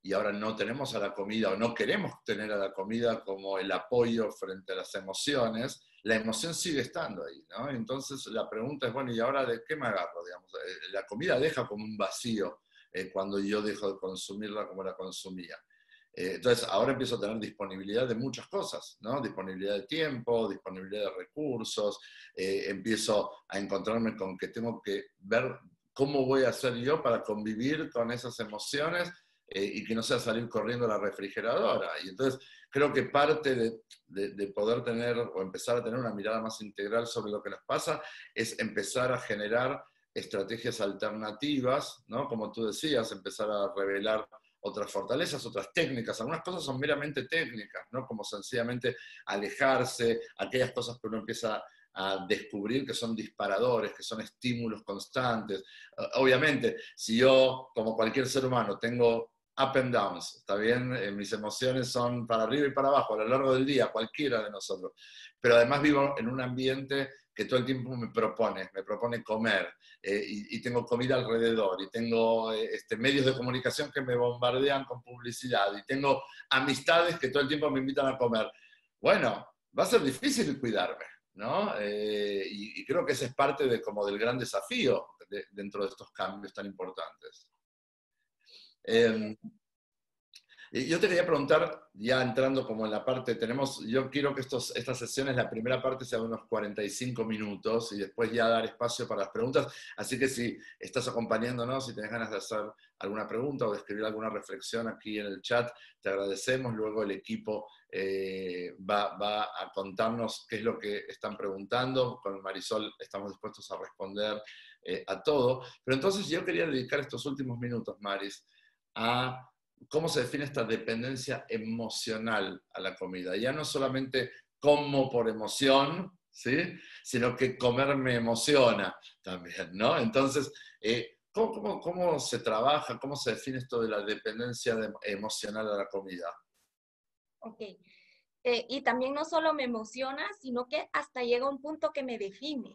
y ahora no tenemos a la comida o no queremos tener a la comida como el apoyo frente a las emociones, la emoción sigue estando ahí, ¿no? Entonces la pregunta es, bueno, ¿y ahora de qué me agarro? Digamos, eh, la comida deja como un vacío eh, cuando yo dejo de consumirla como la consumía. Eh, entonces ahora empiezo a tener disponibilidad de muchas cosas, ¿no? Disponibilidad de tiempo, disponibilidad de recursos, empiezo a encontrarme con que tengo que ver cómo voy a hacer yo para convivir con esas emociones eh, y que no sea salir corriendo a la refrigeradora. Y entonces creo que parte de, de, poder tener o empezar a tener una mirada más integral sobre lo que nos pasa es empezar a generar estrategias alternativas, ¿no? Como tú decías, empezar a revelar otras fortalezas, otras técnicas. Algunas cosas son meramente técnicas, ¿no? Como sencillamente alejarse, aquellas cosas que uno empieza a descubrir que son disparadores, que son estímulos constantes. Obviamente, si yo, como cualquier ser humano, tengo up and downs, ¿está bien? Eh, mis emociones son para arriba y para abajo a lo largo del día, cualquiera de nosotros. Pero además vivo en un ambiente que todo el tiempo me propone, me propone comer, eh, y, tengo comida alrededor, y tengo eh, este, medios de comunicación que me bombardean con publicidad, y tengo amistades que todo el tiempo me invitan a comer. Bueno, va a ser difícil cuidarme, ¿no? Eh, y, creo que ese es parte de, como del gran desafío dentro de estos cambios tan importantes. Em, yo te quería preguntar, ya entrando como en la parte, tenemos, yo quiero que estas sesiones, la primera parte sea unos 45 minutos y después ya dar espacio para las preguntas. Así que si estás acompañándonos, si tienes ganas de hacer alguna pregunta o de escribir alguna reflexión aquí en el chat, te agradecemos. Luego el equipo eh, va, va, a contarnos qué es lo que están preguntando. Con Marisol estamos dispuestos a responder eh, a todo. Pero entonces yo quería dedicar estos últimos minutos, Maris, a cómo se define esta dependencia emocional a la comida. Ya no solamente como por emoción, ¿sí? sino que comer me emociona también, ¿no? Entonces, eh, ¿cómo, se trabaja, cómo se define esto de la dependencia emocional a la comida? Ok. Eh, y también no solo me emociona, sino que hasta llega un punto que me define.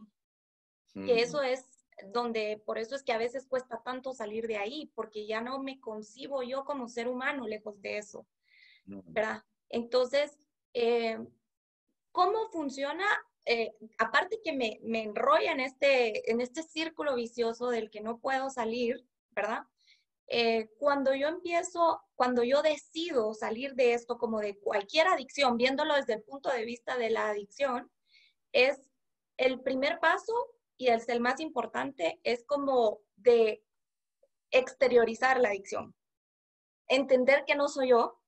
Que eso es donde por eso es que a veces cuesta tanto salir de ahí, porque ya no me concibo yo como ser humano lejos de eso, ¿verdad? Entonces, eh, ¿cómo funciona? Eh, aparte que me, me enrolla en este, en este círculo vicioso del que no puedo salir, ¿verdad? Eh, cuando yo empiezo, cuando yo decido salir de esto como de cualquier adicción, viéndolo desde el punto de vista de la adicción, es el primer paso y es el más importante, es como de exteriorizar la adicción. Entender que no soy yo,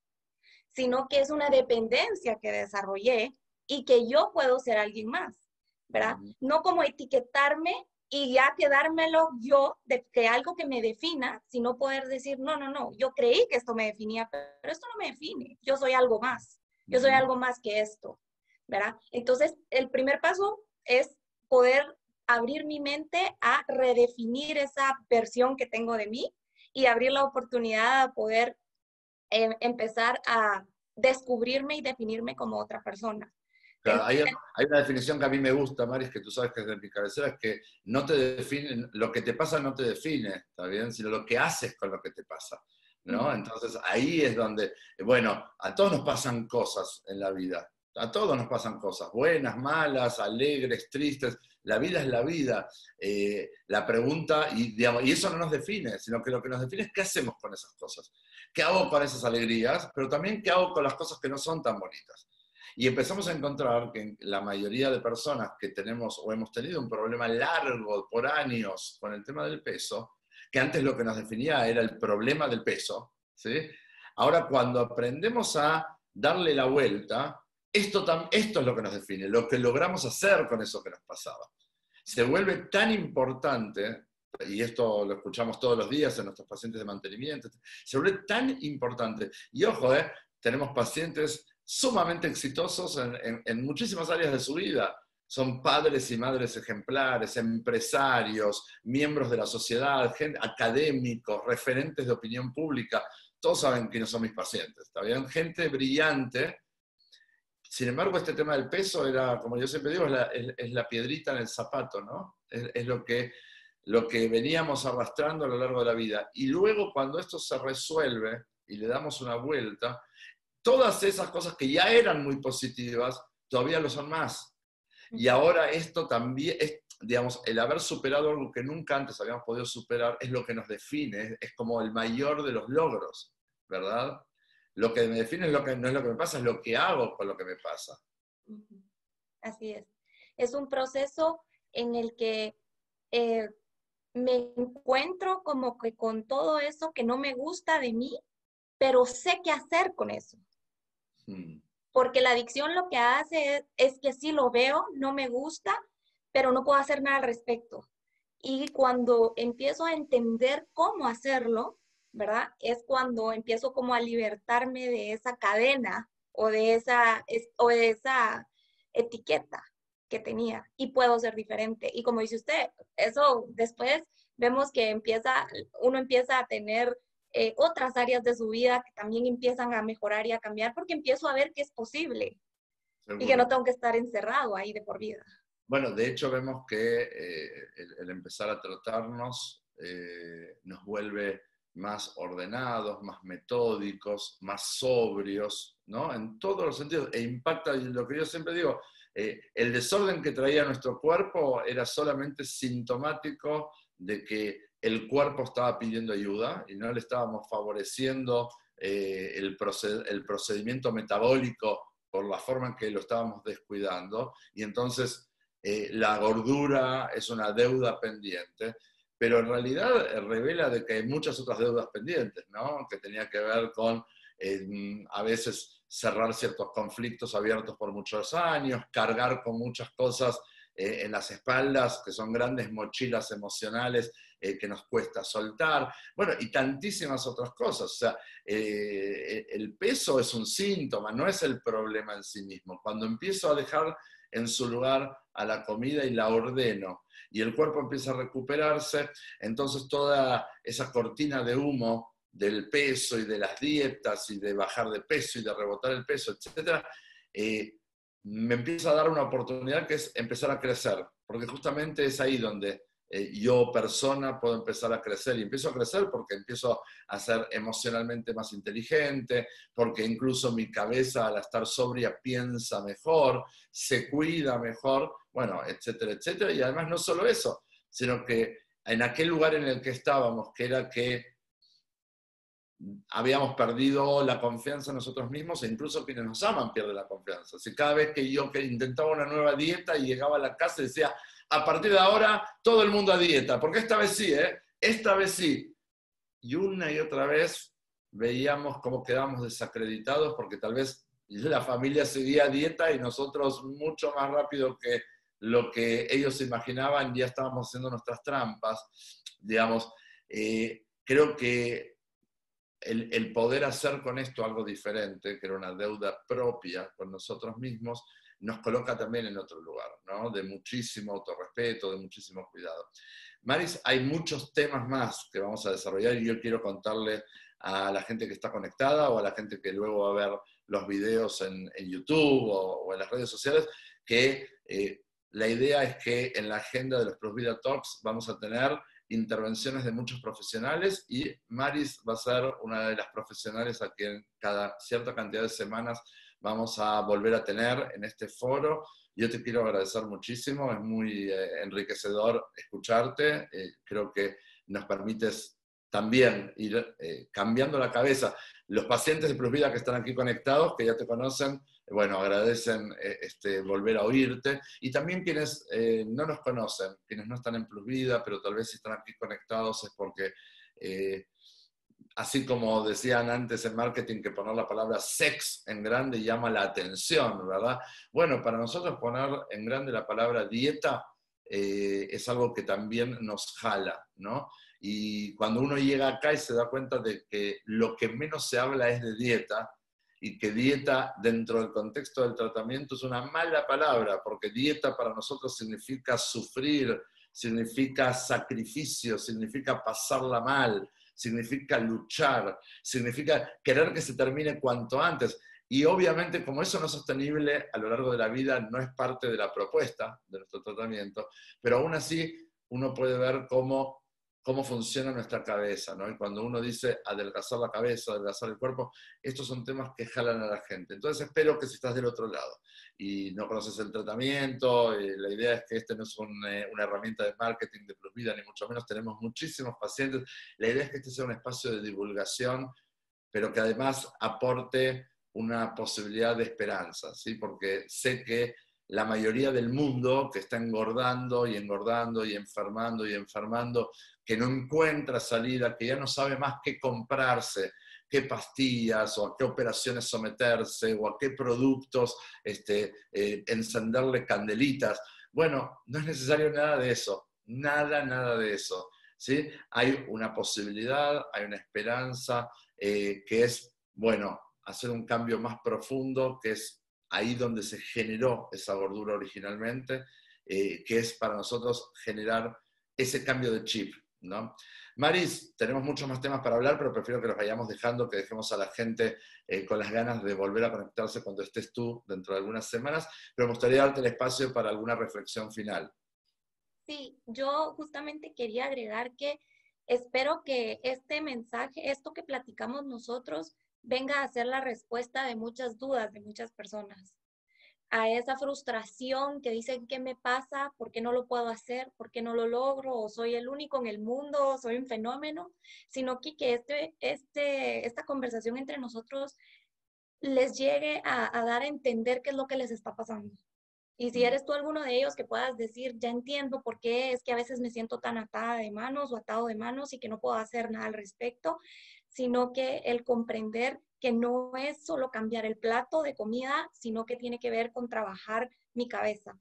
sino que es una dependencia que desarrollé y que yo puedo ser alguien más, ¿verdad? No como etiquetarme y ya quedármelo yo de que algo que me defina, sino poder decir, no, no, no, yo creí que esto me definía, pero esto no me define, yo soy algo más, yo soy algo más que esto, ¿verdad? Entonces, el primer paso es poder abrir mi mente a redefinir esa versión que tengo de mí y abrir la oportunidad a poder em, empezar a descubrirme y definirme como otra persona. hay, una definición que a mí me gusta, Maris, que tú sabes que es de mi cabecera, es que no te define, lo que te pasa no te define, ¿está bien? Sino lo que haces con lo que te pasa, ¿no? Entonces ahí es donde, bueno, a todos nos pasan cosas en la vida, a todos nos pasan cosas, buenas, malas, alegres, tristes, la vida es la vida. Eh, la pregunta, y, y eso no nos define, sino que lo que nos define es qué hacemos con esas cosas. ¿Qué hago con esas alegrías? Pero también qué hago con las cosas que no son tan bonitas. Y empezamos a encontrar que la mayoría de personas que tenemos o hemos tenido un problema largo por años con el tema del peso, que antes lo que nos definía era el problema del peso, ¿sí? ahora cuando aprendemos a darle la vuelta, esto, esto es lo que nos define, lo que logramos hacer con eso que nos pasaba. Se vuelve tan importante, y esto lo escuchamos todos los días en nuestros pacientes de mantenimiento, se vuelve tan importante. Y ojo, eh, tenemos pacientes sumamente exitosos en, muchísimas áreas de su vida. Son padres y madres ejemplares, empresarios, miembros de la sociedad, académicos, referentes de opinión pública. Todos saben quiénes son mis pacientes, ¿está bien? Gente brillante sin embargo, este tema del peso era, como yo siempre digo, es la, piedrita en el zapato, ¿no? Es, lo, que, lo que veníamos arrastrando a lo largo de la vida. Y luego, cuando esto se resuelve y le damos una vuelta, todas esas cosas que ya eran muy positivas, todavía lo son más. Y ahora esto también, es, digamos, el haber superado algo que nunca antes habíamos podido superar es lo que nos define, es como el mayor de los logros, ¿verdad? Lo que me define es lo que, no es lo que me pasa, es lo que hago con lo que me pasa. Así es. Es un proceso en el que eh, me encuentro como que con todo eso que no me gusta de mí, pero sé qué hacer con eso. Hmm. Porque la adicción lo que hace es, es, que sí lo veo, no me gusta, pero no puedo hacer nada al respecto. Y cuando empiezo a entender cómo hacerlo, ¿verdad? Es cuando empiezo como a libertarme de esa cadena o de esa, o de esa etiqueta que tenía y puedo ser diferente. Y como dice usted, eso después vemos que empieza, uno empieza a tener eh, otras áreas de su vida que también empiezan a mejorar y a cambiar porque empiezo a ver que es posible y que no tengo que estar encerrado ahí de por vida. Bueno, de hecho vemos que eh, el, empezar a tratarnos eh, nos vuelve más ordenados, más metódicos, más sobrios, ¿no? En todos los sentidos. E impacta, lo que yo siempre digo, eh, el desorden que traía nuestro cuerpo era solamente sintomático de que el cuerpo estaba pidiendo ayuda y no le estábamos favoreciendo eh, el, el procedimiento metabólico por la forma en que lo estábamos descuidando. Y entonces eh, la gordura es una deuda pendiente, pero en realidad eh, revela de que hay muchas otras deudas pendientes, ¿no? Que tenía que ver con eh, a veces cerrar ciertos conflictos abiertos por muchos años, cargar con muchas cosas en las espaldas, que son grandes mochilas emocionales que nos cuesta soltar, bueno, y tantísimas otras cosas. O sea, el peso es un síntoma, no es el problema en sí mismo. Cuando empiezo a dejar en su lugar a la comida y la ordeno, y el cuerpo empieza a recuperarse, entonces toda esa cortina de humo del peso y de las dietas y de bajar de peso y de rebotar el peso, etc., eh, me empieza a dar una oportunidad que es empezar a crecer, porque justamente es ahí donde eh, yo persona puedo empezar a crecer y empiezo a crecer porque empiezo a ser emocionalmente más inteligente, porque incluso mi cabeza al estar sobria piensa mejor, se cuida mejor, bueno, etcétera, etcétera. Y además no solo eso, sino que en aquel lugar en el que estábamos, que era que habíamos perdido la confianza en nosotros mismos e incluso quienes nos aman pierden la confianza. Si cada vez que yo que intentaba una nueva dieta y llegaba a la casa decía, a partir de ahora todo el mundo a dieta, porque esta vez sí, ¿eh? Esta vez sí. Y una y otra vez veíamos cómo quedábamos desacreditados porque tal vez la familia seguía a dieta y nosotros mucho más rápido que lo que ellos imaginaban ya estábamos haciendo nuestras trampas. Digamos, eh, creo que el, el, poder hacer con esto algo diferente, que era una deuda propia con nosotros mismos, nos coloca también en otro lugar, ¿no? De muchísimo autorrespeto, de muchísimo cuidado. Maris, hay muchos temas más que vamos a desarrollar y yo quiero contarle a la gente que está conectada o a la gente que luego va a ver los videos en, YouTube o, en las redes sociales que eh, la idea es que en la agenda de los Plus Vida Talks vamos a tener intervenciones de muchos profesionales y Maris va a ser una de las profesionales a quien cada cierta cantidad de semanas vamos a volver a tener en este foro. Yo te quiero agradecer muchísimo, es muy eh, enriquecedor escucharte, eh, creo que nos permites también ir eh, cambiando la cabeza. Los pacientes de Plus Vida que están aquí conectados, que ya te conocen, bueno, agradecen este, volver a oírte. Y también quienes no nos conocen, quienes no están en Plus Vida, pero tal vez están aquí conectados es porque así como decían antes en marketing que poner la palabra sex en grande llama la atención, ¿verdad? Bueno, para nosotros poner en grande la palabra dieta eh, es algo que también nos jala, ¿no? Y cuando uno llega acá y se da cuenta de que lo que menos se habla es de dieta, y que dieta dentro del contexto del tratamiento es una mala palabra, porque dieta para nosotros significa sufrir, significa sacrificio, significa pasarla mal, significa luchar, significa querer que se termine cuanto antes. Y obviamente como eso no es sostenible a lo largo de la vida, no es parte de la propuesta de nuestro tratamiento, pero aún así uno puede ver cómo cómo funciona nuestra cabeza, ¿no? Y cuando uno dice adelgazar la cabeza, adelgazar el cuerpo, estos son temas que jalan a la gente. Entonces espero que si estás del otro lado y no conoces el tratamiento, eh, la idea es que este no es eh, una herramienta de marketing de Plus Vida, ni mucho menos tenemos muchísimos pacientes. La idea es que este sea un espacio de divulgación, pero que además aporte una posibilidad de esperanza, ¿sí? Porque sé que la mayoría del mundo que está engordando y engordando y enfermando y enfermando, que no encuentra salida, que ya no sabe más qué comprarse, qué pastillas o a qué operaciones someterse o a qué productos este, eh, encenderle candelitas. Bueno, no es necesario nada de eso, nada, nada de eso. ¿sí? Hay una posibilidad, hay una esperanza eh, que es, bueno, hacer un cambio más profundo, que es ahí donde se generó esa gordura originalmente, eh, que es para nosotros generar ese cambio de chip. ¿no? Maris, tenemos muchos más temas para hablar, pero prefiero que los vayamos dejando, que dejemos a la gente eh, con las ganas de volver a conectarse cuando estés tú dentro de algunas semanas, pero me gustaría darte el espacio para alguna reflexión final. Sí, yo justamente quería agregar que espero que este mensaje, esto que platicamos nosotros, venga a ser la respuesta de muchas dudas de muchas personas. a esa frustración que dicen, ¿qué me pasa? ¿Por qué no lo puedo hacer? ¿Por qué no lo logro? ¿O soy el único en el mundo? ¿Soy un fenómeno? Sino que, que este, este, esta conversación entre nosotros les llegue a, a dar a entender qué es lo que les está pasando. Y si eres tú alguno de ellos que puedas decir, ya entiendo por qué es que a veces me siento tan atada de manos o atado de manos y que no puedo hacer nada al respecto, sino que el comprender que no es solo cambiar el plato de comida, sino que tiene que ver con trabajar mi cabeza.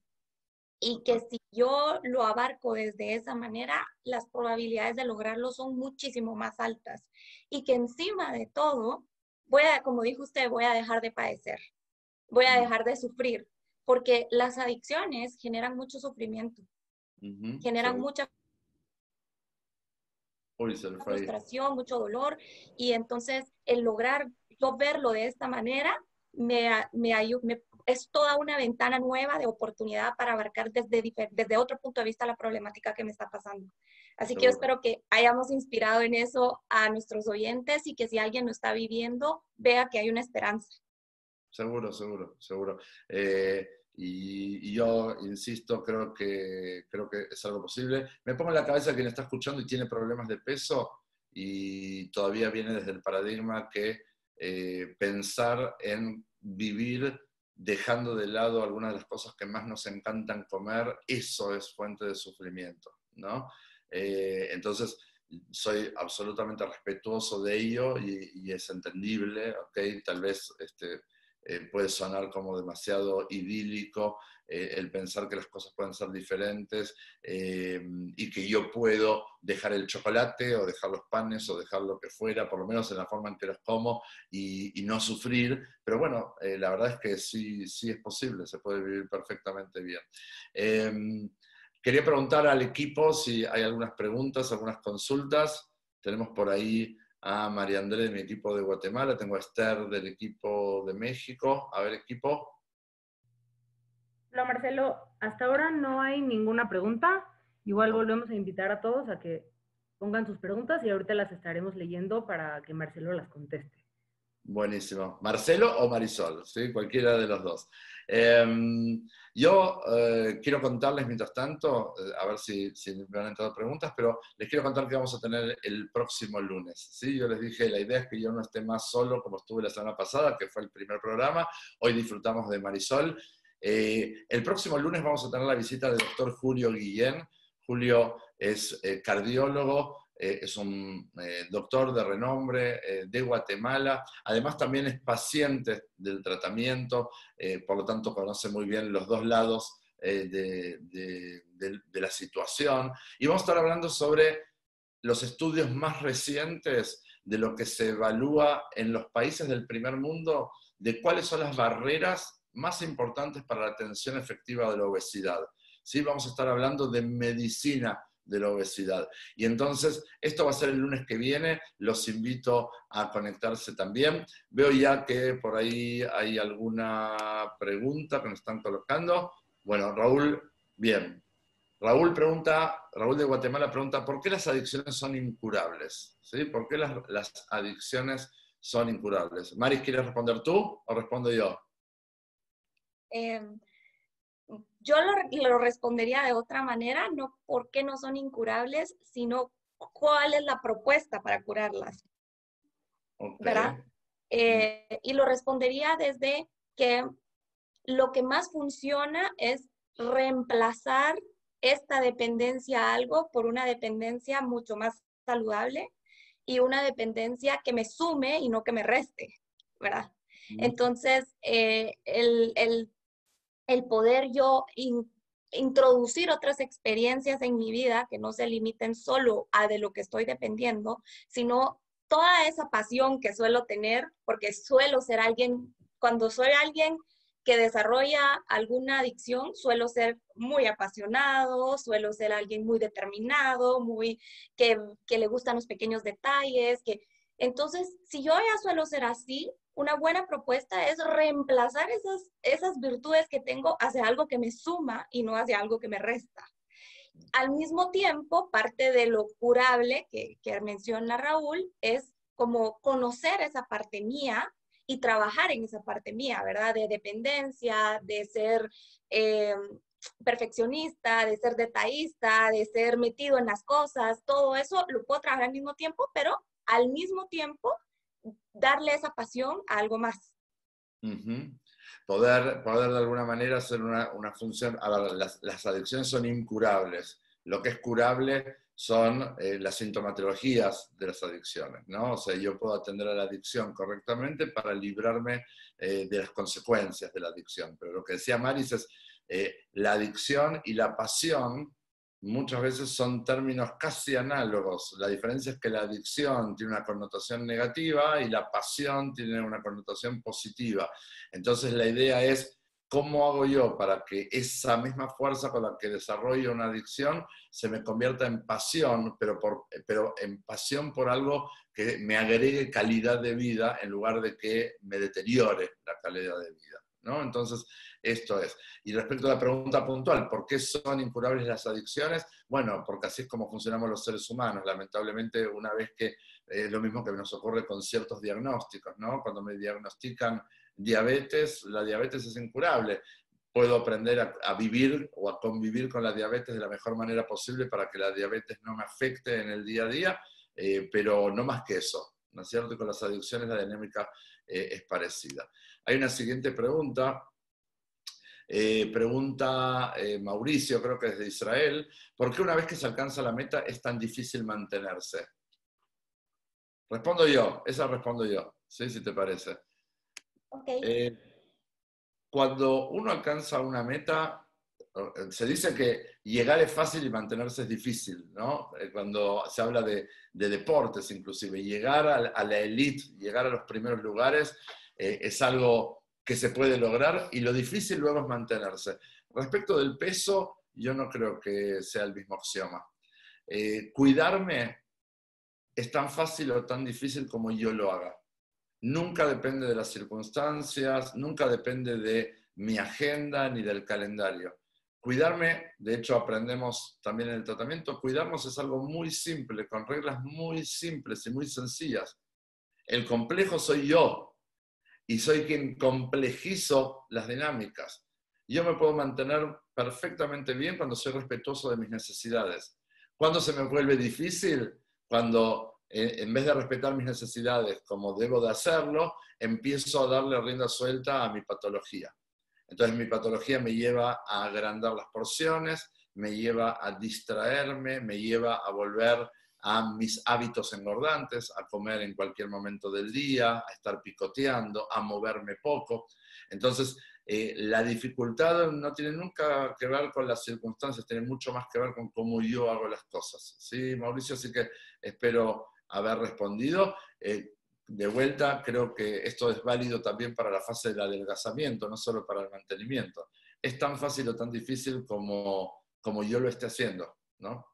Y que si yo lo abarco desde esa manera, las probabilidades de lograrlo son muchísimo más altas. Y que encima de todo, voy a, como dijo usted, voy a dejar de padecer, voy a dejar de sufrir, porque las adicciones generan mucho sufrimiento, generan mucha frustración, mucho dolor, y entonces el lograr yo verlo de esta manera me, me, me, es toda una ventana nueva de oportunidad para abarcar desde, desde otro punto de vista la problemática que me está pasando. Así que yo espero que hayamos inspirado en eso a nuestros oyentes y que si alguien lo está viviendo, vea que hay una esperanza. Seguro, seguro, seguro. Eh, y, yo insisto, creo que, creo que es algo posible. Me pongo en la cabeza quien está escuchando y tiene problemas de peso y todavía viene desde el paradigma que eh, pensar en vivir dejando de lado algunas de las cosas que más nos encantan comer, eso es fuente de sufrimiento, ¿no? Eh, entonces, soy absolutamente respetuoso de ello y, y, es entendible, ¿ok? Tal vez este, eh, puede sonar como demasiado idílico eh, el pensar que las cosas pueden ser diferentes eh, y que yo puedo dejar el chocolate o dejar los panes o dejar lo que fuera, por lo menos en la forma en que los como y, y no sufrir. Pero bueno, la verdad es que sí, sí es posible, se puede vivir perfectamente bien. Em, quería preguntar al equipo si hay algunas preguntas, algunas consultas. Tenemos por ahí a María Andrés de mi equipo de Guatemala, tengo a Esther del equipo de México. A ver, equipo. Hola Marcelo, hasta ahora no hay ninguna pregunta. Igual volvemos a invitar a todos a que pongan sus preguntas y ahorita las estaremos leyendo para que Marcelo las conteste. Buenísimo. ¿Marcelo o Marisol? ¿sí? Cualquiera de los dos. Em, yo eh, quiero contarles, mientras tanto, eh, a ver si, si, me han entrado preguntas, pero les quiero contar que vamos a tener el próximo lunes. ¿sí? Yo les dije, la idea es que yo no esté más solo como estuve la semana pasada, que fue el primer programa. Hoy disfrutamos de Marisol. Eh, el próximo lunes vamos a tener la visita del doctor Julio Guillén. Julio es cardiólogo, eh, es un eh, doctor de renombre eh, de Guatemala, además también es paciente del tratamiento, por lo tanto conoce muy bien los dos lados de, de, la situación. Y vamos a estar hablando sobre los estudios más recientes de lo que se evalúa en los países del primer mundo, de cuáles son las barreras más importantes para la atención efectiva de la obesidad. ¿Sí? Vamos a estar hablando de medicina de la obesidad. Y entonces, esto va a ser el lunes que viene, los invito a conectarse también. Veo ya que por ahí hay alguna pregunta que nos están colocando. Bueno, Raúl, bien. Raúl pregunta, Raúl de Guatemala pregunta, ¿por qué las adicciones son incurables? ¿Sí? ¿Por qué las, las adicciones son incurables? Maris, ¿quieres responder tú o respondo yo? Eh, yo lo, respondería de otra manera, no por qué no son incurables, sino cuál es la propuesta para curarlas. ¿Verdad? Eh, y lo respondería desde que lo que más funciona es reemplazar esta dependencia a algo por una dependencia mucho más saludable y una dependencia que me sume y no que me reste, ¿verdad? Entonces, eh, el, el, el poder yo introducir otras experiencias en mi vida que no se limiten solo a de lo que estoy dependiendo, sino toda esa pasión que suelo tener, porque suelo ser alguien, cuando soy alguien que desarrolla alguna adicción, suelo ser muy apasionado, suelo ser alguien muy determinado, muy que, que le gustan los pequeños detalles, que entonces, si yo ya suelo ser así, una buena propuesta es reemplazar esas, esas virtudes que tengo hacia algo que me suma y no hacia algo que me resta. Al mismo tiempo, parte de lo curable que, que menciona Raúl es como conocer esa parte mía y trabajar en esa parte mía, ¿verdad? De dependencia, de ser eh, perfeccionista, de ser detallista, de ser metido en las cosas, todo eso lo puedo trabajar al mismo tiempo, pero al mismo tiempo darle esa pasión a algo más. poder, poder de alguna manera hacer una, una función, a las, adicciones son incurables, lo que es curable son eh, las sintomatologías de las adicciones, ¿no? O sea, yo puedo atender a la adicción correctamente para librarme eh, de las consecuencias de la adicción, pero lo que decía Maris es, eh, la adicción y la pasión muchas veces son términos casi análogos. La diferencia es que la adicción tiene una connotación negativa y la pasión tiene una connotación positiva. Entonces la idea es, ¿cómo hago yo para que esa misma fuerza con la que desarrollo una adicción se me convierta en pasión, pero, por, pero en pasión por algo que me agregue calidad de vida en lugar de que me deteriore la calidad de vida? ¿no? Entonces, esto es. Y respecto a la pregunta puntual, ¿por qué son incurables las adicciones? Bueno, porque así es como funcionamos los seres humanos. Lamentablemente, una vez que es lo mismo que nos ocurre con ciertos diagnósticos, ¿no? Cuando me diagnostican diabetes, la diabetes es incurable. Puedo aprender a, vivir o a convivir con la diabetes de la mejor manera posible para que la diabetes no me afecte en el día a día, eh, pero no más que eso, ¿no es cierto? Con las adicciones la dinámica eh, es parecida. Hay una siguiente pregunta. Eh, pregunta eh, Mauricio, creo que es de Israel, ¿por qué una vez que se alcanza la meta es tan difícil mantenerse? Respondo yo, esa respondo yo, ¿sí? Si te parece. cuando uno alcanza una meta, se dice que llegar es fácil y mantenerse es difícil, ¿no? Cuando se habla de, deportes inclusive, llegar a, la elite, llegar a los primeros lugares eh, es algo que se puede lograr y lo difícil luego es mantenerse. Respecto del peso, yo no creo que sea el mismo axioma. Eh, cuidarme es tan fácil o tan difícil como yo lo haga. Nunca depende de las circunstancias, nunca depende de mi agenda ni del calendario. Cuidarme, de hecho aprendemos también en el tratamiento, cuidarnos es algo muy simple, con reglas muy simples y muy sencillas. El complejo soy yo, y soy quien complejizo las dinámicas. Yo me puedo mantener perfectamente bien cuando soy respetuoso de mis necesidades. Cuando se me vuelve difícil, cuando eh, en vez de respetar mis necesidades como debo de hacerlo, empiezo a darle rienda suelta a mi patología. Entonces mi patología me lleva a agrandar las porciones, me lleva a distraerme, me lleva a volver a mis hábitos engordantes, a comer en cualquier momento del día, a estar picoteando, a moverme poco. Entonces, eh, la dificultad no tiene nunca que ver con las circunstancias, tiene mucho más que ver con cómo yo hago las cosas. Sí, Mauricio, así que espero haber respondido. Eh, de vuelta, creo que esto es válido también para la fase del adelgazamiento, no solo para el mantenimiento. Es tan fácil o tan difícil como, como yo lo esté haciendo, ¿no?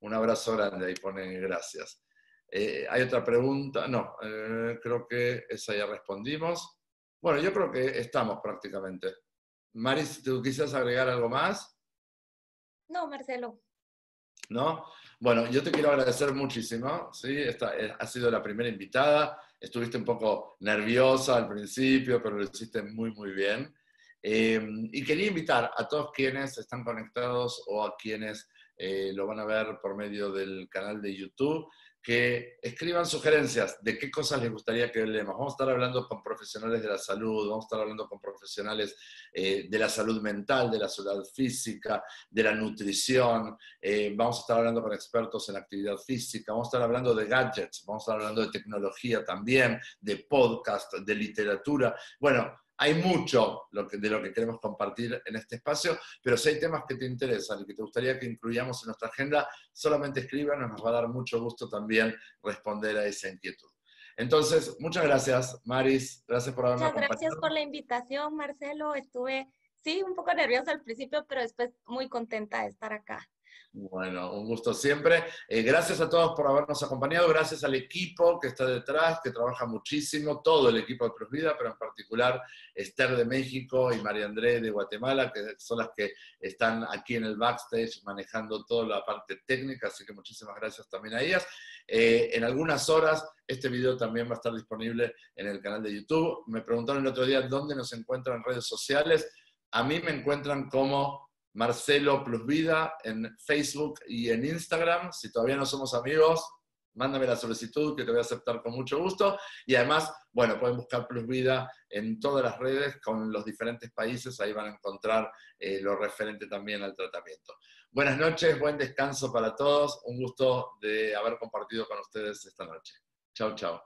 Un abrazo grande, ahí pone gracias. Eh, ¿Hay otra pregunta? No, eh, creo que esa ya respondimos. Bueno, yo creo que estamos prácticamente. Maris, ¿tú quisieras agregar algo más? No, Marcelo. ¿No? Bueno, yo te quiero agradecer muchísimo. ¿sí? Esta eh, ha sido la primera invitada. Estuviste un poco nerviosa al principio, pero lo hiciste muy, muy bien. y quería invitar a todos quienes están conectados o a quienes eh, lo van a ver por medio del canal de YouTube, que escriban sugerencias de qué cosas les gustaría que hablemos. Vamos a estar hablando con profesionales de la salud, vamos a estar hablando con profesionales eh, de la salud mental, de la salud física, de la nutrición, eh, vamos a estar hablando con expertos en actividad física, vamos a estar hablando de gadgets, vamos a estar hablando de tecnología también, de podcast, de literatura. Bueno, hay mucho de lo que queremos compartir en este espacio, pero si hay temas que te interesan y que te gustaría que incluyamos en nuestra agenda, solamente escríbanos, nos va a dar mucho gusto también responder a esa inquietud. Entonces, muchas gracias, Maris. Gracias por haberme Muchas gracias por la invitación, Marcelo. Estuve, sí, un poco nerviosa al principio, pero después muy contenta de estar acá. Bueno, un gusto siempre. Eh, gracias a todos por habernos acompañado, gracias al equipo que está detrás, que trabaja muchísimo, todo el equipo de Plus Vida, pero en particular Esther de México y María André de Guatemala, que son las que están aquí en el backstage manejando toda la parte técnica, así que muchísimas gracias también a ellas. Eh, en algunas horas este video también va a estar disponible en el canal de YouTube. Me preguntaron el otro día dónde nos encuentran en redes sociales. A mí me encuentran como Marcelo Plus Vida en Facebook y en Instagram. Si todavía no somos amigos, mándame la solicitud que te voy a aceptar con mucho gusto. Y además, bueno, pueden buscar Plus Vida en todas las redes con los diferentes países. Ahí van a encontrar eh, lo referente también al tratamiento. Buenas noches, buen descanso para todos. Un gusto de haber compartido con ustedes esta noche. Chao, chao.